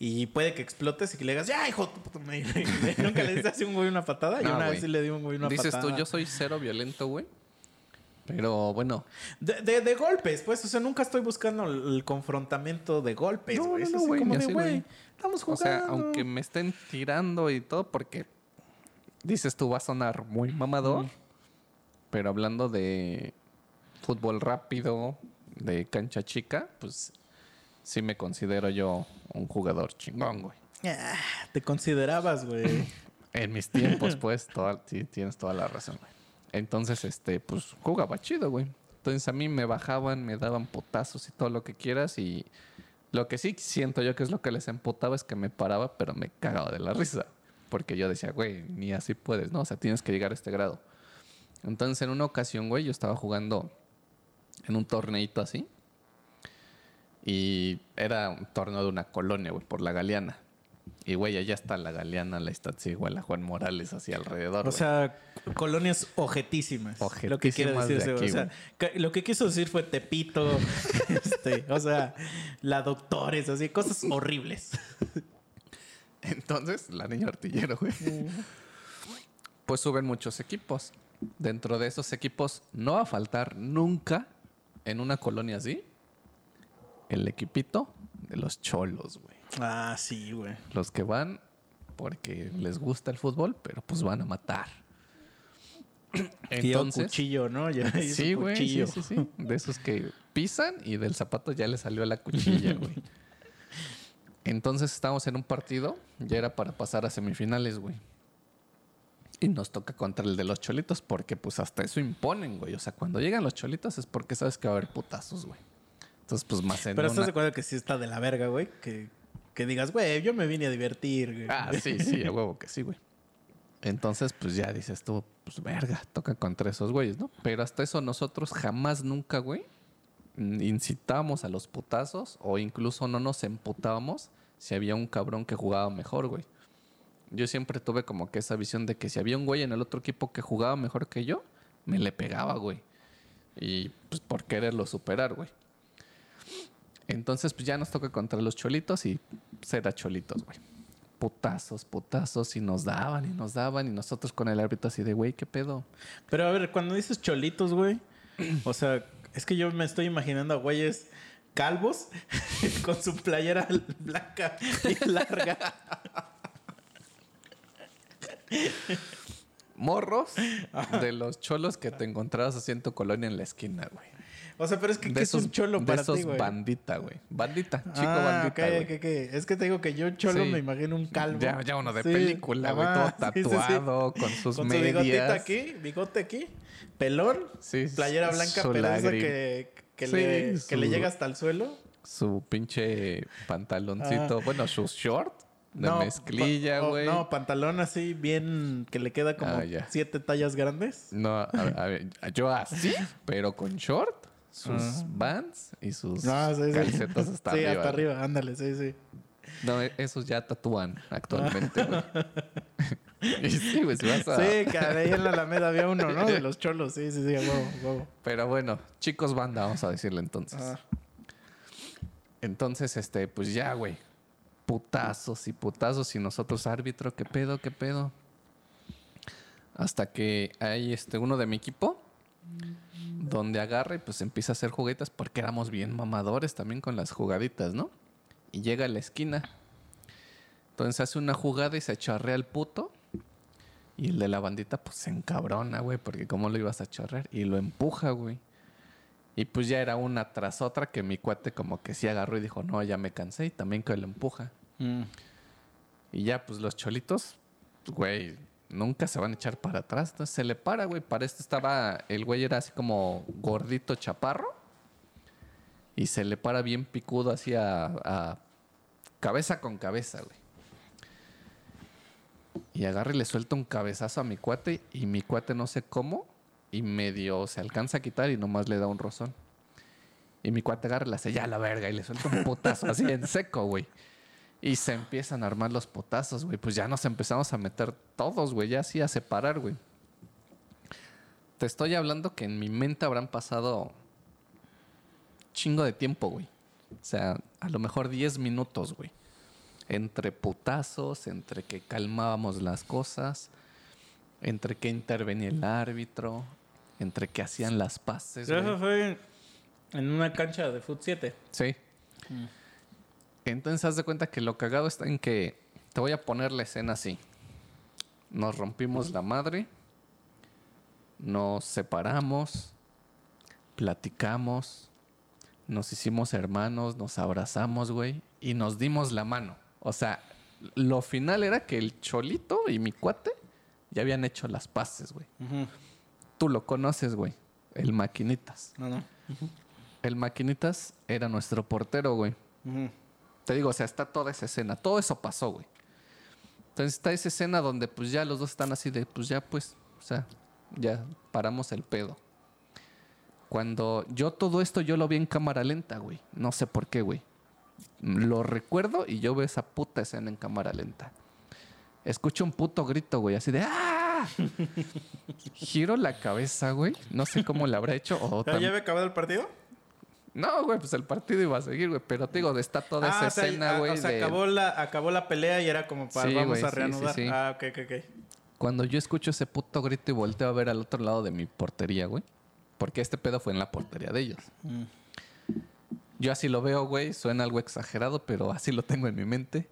Y puede que explotes y que le digas, ya, hijo tu puta madre". Nunca le dices así un güey una patada. No, una güey. vez sí le di un güey una Dices patada. tú, yo soy cero violento, güey. Pero bueno, De, de, de golpes, pues. O sea, nunca estoy buscando el, confrontamiento de golpes, No, güey. no, no, güey, como de, güey, estamos o jugando. sea, aunque me estén tirando y todo, porque dices tú va a sonar muy mamador, Mm. pero hablando de fútbol rápido, de cancha chica, pues sí me considero yo un jugador chingón, güey. Ah, te considerabas, güey. En mis tiempos, pues, toda- sí, tienes toda la razón, güey. Entonces, este, pues, jugaba chido, güey. Entonces a mí me bajaban, me daban potazos y todo lo que quieras y lo que sí siento yo que es lo que les emputaba es que me paraba, pero me cagaba de la risa. Porque yo decía, güey, ni así puedes, ¿no? O sea, tienes que llegar a este grado. Entonces, en una ocasión, güey, yo estaba jugando en un torneito así. Y era un torneo de una colonia, güey, por la Galeana. Y, güey, allá está la Galeana, la Iztaccíhuatl, la Juan Morales, así alrededor. O sea, colonias objetísimas. Lo que de decirse, aquí, o sea, güey. ca- lo que quiso decir fue Tepito, este, o sea, la doctores, así, cosas horribles. Entonces, la niña artillero, güey. Pues suben muchos equipos. Dentro de esos equipos no va a faltar nunca en una colonia así el equipito de los cholos, güey. Ah, sí, güey. Los que van porque les gusta el fútbol, pero pues van a matar. Tío Entonces, cuchillo, ¿no? Ya sí, güey, sí, sí, sí. De esos que pisan y del zapato ya le salió la cuchilla, güey. Entonces estábamos en un partido, ya era para pasar a semifinales, güey. Y nos toca contra el de los cholitos porque pues hasta eso imponen, güey. O sea, cuando llegan los cholitos es porque sabes que va a haber putazos, güey. Entonces, pues más en Pero estás una- de acuerdo que sí está de la verga, güey. Que, que digas, güey, yo me vine a divertir, güey. Ah, sí, sí, a huevo que sí, güey. Entonces, pues ya dices tú, pues verga, toca contra esos güeyes, ¿no? Pero hasta eso nosotros jamás, nunca, güey, incitábamos a los putazos o incluso no nos emputábamos si había un cabrón que jugaba mejor, güey. Yo siempre tuve como que esa visión de que si había un güey en el otro equipo que jugaba mejor que yo, me le pegaba, güey. Y pues por quererlo superar, güey. Entonces, pues ya nos toca contra los cholitos y pues, era cholitos, güey. Putazos, putazos, y nos daban y nos daban, y nosotros con el árbitro así de, güey, ¿qué pedo? Pero a ver, cuando dices cholitos, güey, o sea, es que yo me estoy imaginando a güeyes calvos con su playera blanca y larga. Morros de los cholos que te encontrabas así en tu colonia en la esquina, güey. O sea, pero es que ¿qué es esos, un cholo para ti, güey? bandita, güey. Bandita, chico ah, bandita, ok, güey. ok, ok. Es que te digo que yo cholo Sí. me imagino un calvo. Ya, ya uno de Sí, película, güey, todo sí, tatuado, con sus Con su bigotita medias. aquí, bigote aquí, pelón, Sí, playera blanca, lágrima. que, que, le, que su- le llega hasta el suelo. Su pinche pantaloncito, bueno, sus short de pa- mezclilla, güey. No, pantalón así bien que le queda como Ah, siete tallas grandes. No, a- a ver, yo así, pero con short, sus Ah. vans y sus No, sí, sí. calcetas hasta sí, arriba. hasta güey. arriba, ándale, sí, sí. No, e- esos ya tatúan actualmente, güey. y sí, güey, si vas a... Sí, que ahí en la Alameda había uno, ¿no? De los cholos, sí, sí, sí, a huevo, a huevo. Pero bueno, chicos banda, vamos a decirle entonces. Ah. Entonces, este, pues ya, güey. Putazos y putazos y nosotros árbitro, ¿qué pedo, qué pedo? Hasta que hay este uno de mi equipo donde agarra y pues empieza a hacer juguetas porque éramos bien mamadores también con las jugaditas, ¿no? Y llega a la esquina. Entonces hace una jugada y se chorrea al puto. Y el de la bandita pues se encabrona, güey, porque cómo lo ibas a chorrear. Y lo empuja, güey. Y pues ya era una tras otra que mi cuate como que sí agarró y dijo, no, ya me cansé y también que lo empuja. Mm. Y ya pues los cholitos, güey, nunca se van a echar para atrás. Entonces se le para, güey. Para esto estaba, el güey era así como gordito chaparro. Y se le para bien picudo así a, a cabeza con cabeza, güey. Y agarra y le suelta un cabezazo a mi cuate y mi cuate no sé cómo y medio se alcanza a quitar y nomás le da un rozón. Y mi cuate agarra y le hace ya la verga y le suelta un putazo así en seco, güey. Y se empiezan a armar los potazos, güey. Pues ya nos empezamos a meter todos, güey. Ya así a separar, güey. Te estoy hablando que en mi mente habrán pasado chingo de tiempo, güey. O sea, a lo mejor 10 minutos, güey. Entre putazos, entre que calmábamos las cosas, entre que intervenía el árbitro, entre que hacían las paces. Eso güey. fue en una cancha de Foot 7. Sí. Entonces haz de cuenta que lo cagado está en que te voy a poner la escena así. Nos rompimos la madre, nos separamos, platicamos, nos hicimos hermanos, nos abrazamos, güey, y nos dimos la mano. O sea, lo final era que el cholito y mi cuate ya habían hecho las paces, güey. Tú lo conoces, güey. El maquinitas. No, no. El maquinitas era nuestro portero, güey. Ujú. Te digo, o sea, está toda esa escena. Todo eso pasó, güey. Entonces está esa escena donde pues ya los dos están así de, pues ya pues, o sea, ya paramos el pedo. Cuando yo todo esto yo lo vi en cámara lenta, güey. No sé por qué, güey. Lo recuerdo y yo veo esa puta escena en cámara lenta. Escucho un puto grito, güey, así de ¡Ah! Giro la cabeza, güey. No sé cómo le habrá hecho. O ¿Ya, tam- ya había acabado el partido? No, güey, pues el partido iba a seguir, güey. Pero te digo, está toda esa ah, o sea, escena, ah, güey. o sea, de- acabó, la, acabó la pelea y era como para Sí, vamos güey, a reanudar. sí, sí. Ah, ok, ok, ok. Cuando yo escucho ese puto grito y volteo a ver al otro lado de mi portería, güey. Porque este pedo fue en la portería de ellos. Mm. Yo así lo veo, güey. Suena algo exagerado, pero así lo tengo en mi mente.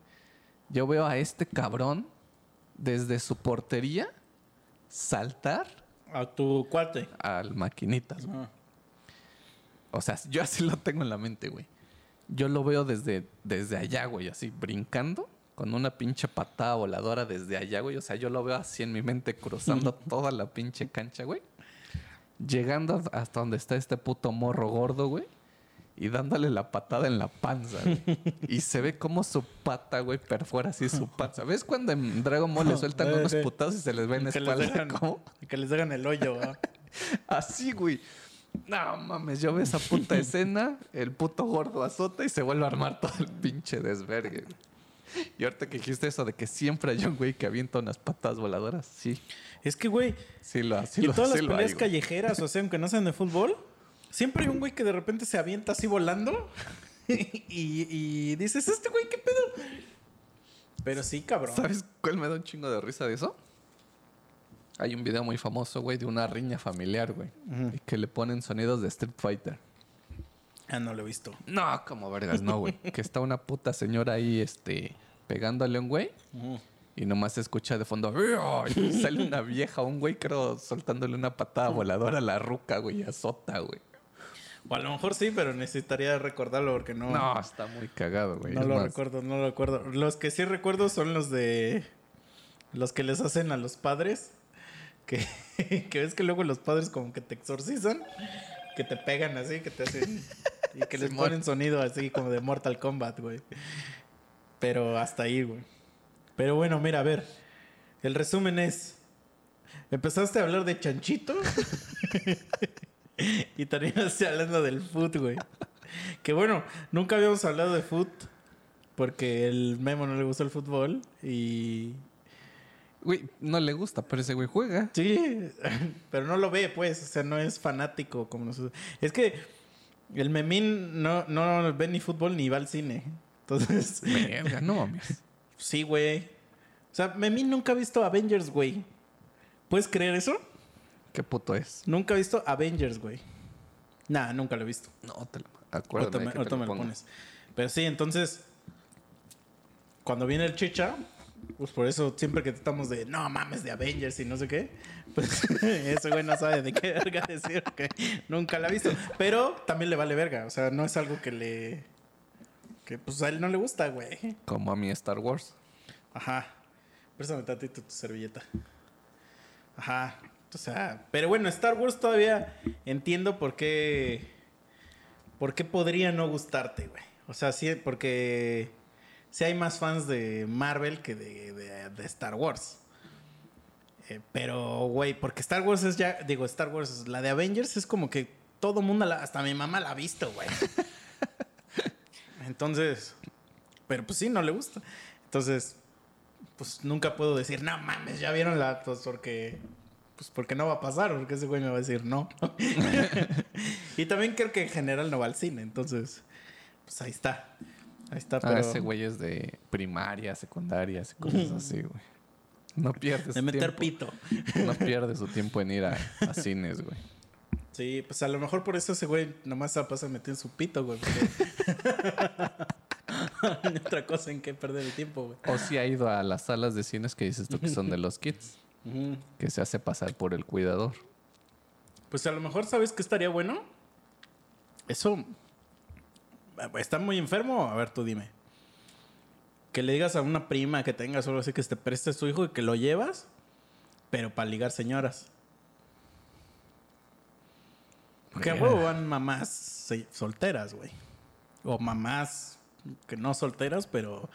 Yo veo a este cabrón desde su portería saltar A tu cuate. al maquinitas. güey. Ah. O sea, yo así lo tengo en la mente, güey. Yo lo veo desde, desde allá, güey, así brincando con una pinche patada voladora desde allá, güey. O sea, yo lo veo así en mi mente cruzando toda la pinche cancha, güey. Llegando hasta donde está este puto morro gordo, güey. Y dándole la patada en la panza, güey. Y se ve como su pata, güey, perfora así su panza. ¿Ves cuando en Dragon Ball le sueltan Sí, unos sí. putazos y se les ve en la que, les espalda? que les hagan el hoyo. ¿ah? Así, güey. No mames, yo veo esa puta escena, el puto gordo azota y se vuelve a armar todo el pinche desvergue. Y ahorita que dijiste eso de que siempre hay un güey que avienta unas patas voladoras, sí, Es que, güey, sí lo sí y lo, todas sí las peleas callejeras, o sea, aunque no sean de fútbol, siempre hay un güey que de repente se avienta así volando y, y dices, ¿este güey qué pedo? Pero sí, cabrón. ¿Sabes cuál me da un chingo de risa de eso? Hay un video muy famoso, güey, de una riña familiar, güey. y que le ponen sonidos de Street Fighter. Ah, no lo he visto. No, como vergas, no, güey. que está una puta señora ahí, este, pegándole a un güey. Y nomás se escucha de fondo. Y sale una vieja, un güey, creo, soltándole una patada voladora a la ruca, güey, azota, güey. O a lo mejor sí, pero necesitaría recordarlo porque no, No, está muy cagado, güey. no Es lo más, recuerdo, no lo recuerdo. Los que sí recuerdo son los de los que les hacen a los padres. Que, que ves que luego los padres como que te exorcizan, que te pegan así, que te hacen y que les ponen sonido así como de Mortal Kombat, güey. Pero hasta ahí, güey. Pero bueno, mira, a ver. El resumen es empezaste a hablar de chanchito y terminaste hablando del foot, güey. Que bueno, nunca habíamos hablado de foot porque el Memo no le gustó el fútbol y Güey, no le gusta, pero ese güey juega. sí, pero no lo ve, pues, o sea, no es fanático como nosotros. Es que el Memín no, no ve ni fútbol ni va al cine. Entonces, Verga, no mames. sí, güey. O sea, Memín nunca ha visto Avengers, güey. ¿Puedes creer eso? ¿Qué puto es? Nunca ha visto Avengers, güey. Nah, nunca lo he visto. No, te lo te ahorita me lo pones. Pero sí, entonces, cuando viene el chicha, Pues por eso siempre que tratamos de, no mames, de Avengers y no sé qué, pues ese güey no sabe de qué verga decir, que nunca la ha visto. Pero también le vale verga, o sea, no es algo que le... que pues a él no le gusta, güey. Como a mí Star Wars. Ajá. Préstame tantito tu servilleta. Ajá. O sea, pero bueno, Star Wars todavía entiendo por qué. ¿Por qué podría no gustarte, güey? O sea, sí, porque. Sí hay más fans de Marvel que de, de- de Star Wars. Eh, pero, güey, porque Star Wars es ya. Digo, Star Wars, la de Avengers es como que todo mundo, la- hasta mi mamá la ha visto, güey. Entonces. Pero pues sí, no le gusta. Entonces, pues nunca puedo decir, no mames, ya vieron la. Pues porque. Pues porque no va a pasar, porque ese güey me va a decir no. y también creo que en general no va al cine, entonces. Pues ahí está. Ahí está, Ah, pero. ese güey es de primaria, secundaria, y cosas así, güey. No pierdes de meter tiempo. pito. No pierde su tiempo en ir a, a cines, güey. Sí, pues a lo mejor por eso ese güey nomás se pasa metiendo su pito, güey. porque- No hay otra cosa en que perder el tiempo, güey. O si ha ido a las salas de cines que dices tú que son de los kids, que se hace pasar por el cuidador. Pues a lo mejor, ¿sabes qué estaría bueno? Eso. ¿Está muy enfermo? A ver, tú dime. Que le digas a una prima que tengas o algo así que te preste a su hijo y que lo llevas, pero para ligar señoras. Porque Yeah. van mamás solteras, güey. O mamás que no solteras, pero,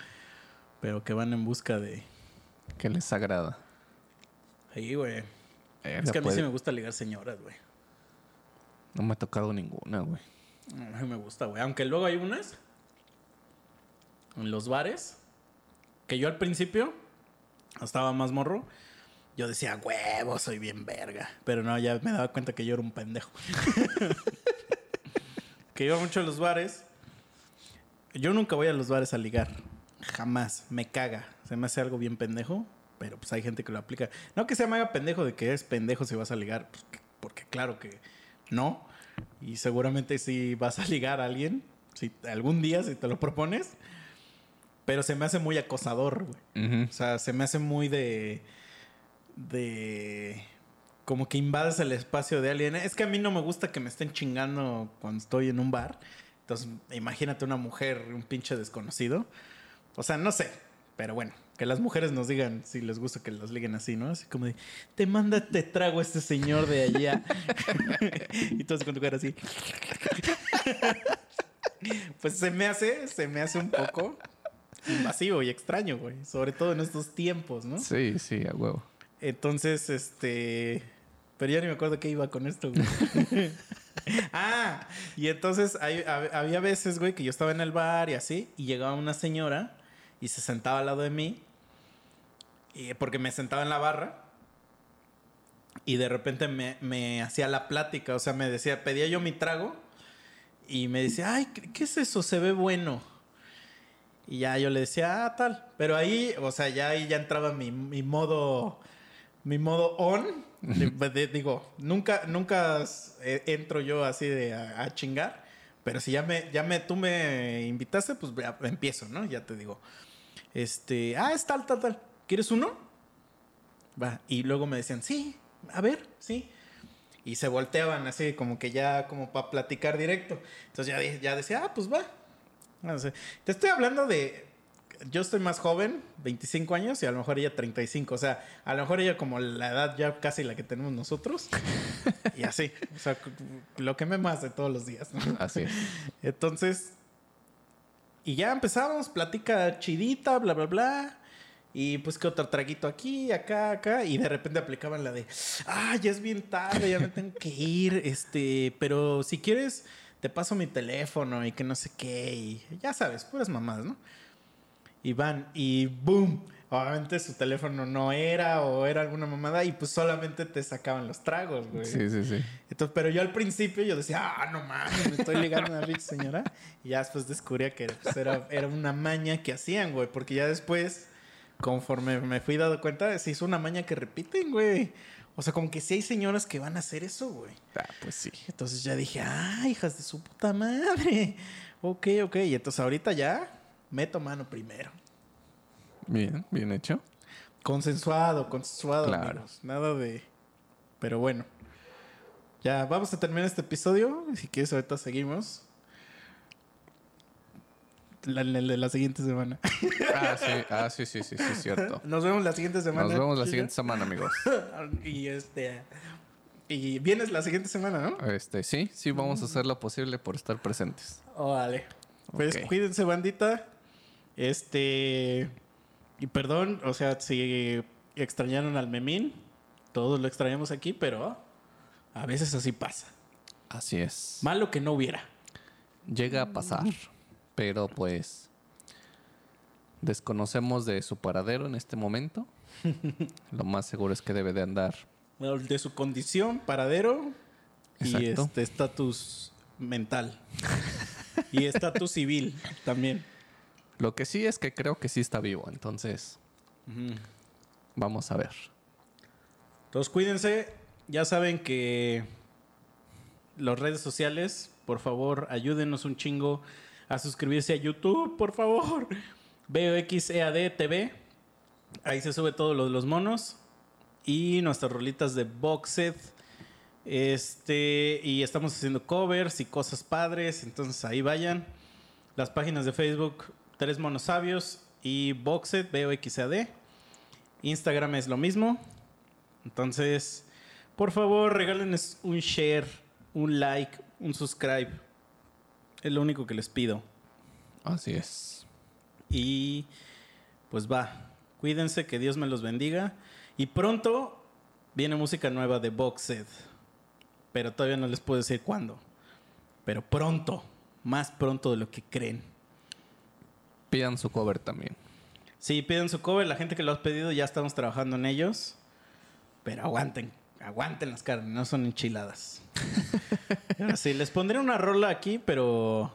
pero que van en busca de. Que les agrada. Ahí, güey. Es que a mí sí puede- me gusta ligar señoras, güey. No me ha tocado ninguna, güey. A me gusta, güey. Aunque luego hay unas en los bares que yo al principio estaba más morro. Yo decía, huevo, soy bien verga. Pero no, ya me daba cuenta que yo era un pendejo. que iba mucho a los bares. Yo nunca voy a los bares a ligar. Jamás. Me caga. Se me hace algo bien pendejo. Pero pues hay gente que lo aplica. No que se me haga pendejo de que eres pendejo si vas a ligar. pues, que- porque claro que no. Y seguramente si vas a ligar a alguien. Si algún día, si te lo propones. Pero se me hace muy acosador, güey. O sea, se me hace muy de. de. como que invades el espacio de alguien. Es que a mí no me gusta que me estén chingando cuando estoy en un bar. Entonces, imagínate una mujer, un pinche desconocido. O sea, no sé. Pero bueno, que las mujeres nos digan si les gusta que las liguen así, ¿no? Así como de, te manda, te trago este señor de allá. y todos con tu cara así. pues se me hace, se me hace un poco invasivo y extraño, güey. Sobre todo en estos tiempos, ¿no? Sí, sí, a huevo. Entonces, este. Pero ya ni me acuerdo qué iba con esto, güey. ah, y entonces hay- había veces, güey, que yo estaba en el bar y así, y llegaba una señora y se sentaba al lado de mí, y, porque me sentaba en la barra, y de repente me, me hacía la plática, o sea, me decía, pedía yo mi trago, y me decía, ay, ¿qué, es eso? Se ve bueno. Y ya yo le decía, ah, tal. Pero ahí, o sea, ya ahí ya entraba mi, mi modo. Mi modo on. De- de- digo, nunca, nunca eh, entro yo así de a, a chingar. Pero si ya me, ya me, tú me invitaste, pues ya empiezo, ¿no? Ya te digo. Este, ah, es tal, tal, tal. ¿Quieres uno? Va. Y luego me decían, sí, a ver, sí. Y se volteaban así, como que ya, como para platicar directo. Entonces ya, ya decía, ah, pues va. No sé. Te estoy hablando de. Yo estoy más joven, 25 años, y a lo mejor ella 35. O sea, a lo mejor ella como la edad ya casi la que tenemos nosotros. y así. O sea, lo que me más de todos los días. ¿no? Así es. Entonces. Y ya empezamos, plática chidita, bla, bla, bla. Y pues que otro traguito aquí, acá, acá. Y de repente aplicaban la de, ah, ya es bien tarde, ya me tengo que ir. Este, pero si quieres, te paso mi teléfono y que no sé qué. Y ya sabes, puras mamadas, ¿no? Y van, y boom. Obviamente su teléfono no era o era alguna mamada y pues solamente te sacaban los tragos, güey. Sí, sí, sí. Entonces, pero yo al principio yo decía, ah, no mames, me estoy ligando a una señora. Y ya después descubrí que pues, era, era una maña que hacían, güey. Porque ya después, conforme me fui dando cuenta, se hizo una maña que repiten, güey. O sea, como que sí hay señoras que van a hacer eso, güey. Ah, pues sí. Entonces ya dije, ah, hijas de su puta madre. Ok, ok. Y entonces ahorita ya meto mano primero. Bien, bien hecho. Consensuado, consensuado, Claro. amigos. Nada de. Pero bueno. Ya, vamos a terminar este episodio. Si quieres, ahorita seguimos. La, la- la- la siguiente semana. Ah, sí, ah, sí, sí, sí, sí, cierto. Nos vemos la siguiente semana. Nos vemos la siguiente semana, amigos. y este. Y vienes la siguiente semana, ¿no? Este, sí, sí, vamos a hacer lo posible por estar presentes. Oh, vale. Pues Ok. cuídense, bandita. Este. Y perdón, o sea, si extrañaron al memín, todos lo extrañamos aquí, pero a veces así pasa. Así es. Malo que no hubiera. Llega a pasar, pero pues desconocemos de su paradero en este momento. Lo más seguro es que debe de andar. De su condición, paradero y este estatus mental. y estatus civil también. Lo que sí es que creo que sí está vivo, entonces vamos a ver. Entonces cuídense. Ya saben que las redes sociales, por favor, ayúdenos un chingo a suscribirse a YouTube, por favor. BOXEAD TV. Ahí se sube todo lo de los monos. Y nuestras rolitas de Boxed. Este. Y estamos haciendo covers y cosas padres. Entonces ahí vayan. Las páginas de Facebook, Tres Monos Sabios y Boxed, BOXEAD. Instagram es lo mismo. Entonces, por favor, regálenos un share, un like, un subscribe. Es lo único que les pido. Así es. Y pues va, cuídense, que Dios me los bendiga. Y pronto viene música nueva de Boxed. Pero todavía no les puedo decir cuándo. Pero pronto, más pronto de lo que creen. Pidan su cover también. Sí, piden su cover. La gente que lo ha pedido ya estamos trabajando en ellos. Pero aguanten, aguanten las carnes, no son enchiladas. Ahora sí, les pondré una rola aquí, pero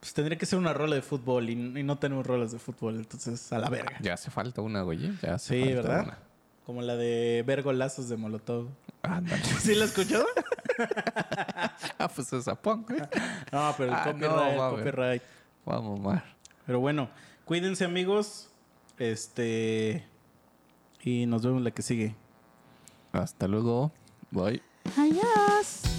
pues tendría que ser una rola de fútbol y, y no tenemos rolas de fútbol, entonces a la verga. Ya hace falta una, güey. ¿eh? Ya hace Sí, falta ¿verdad? una. Como la de ver golazos de Molotov. ¿Sí la escuchó? ah, pues esa punk, güey. No, pero el Ah, no, copyright, ver. copyright. Vamos, Mar. Pero bueno, cuídense amigos. Este. Y nos vemos la que sigue. Hasta luego. Bye. Adiós.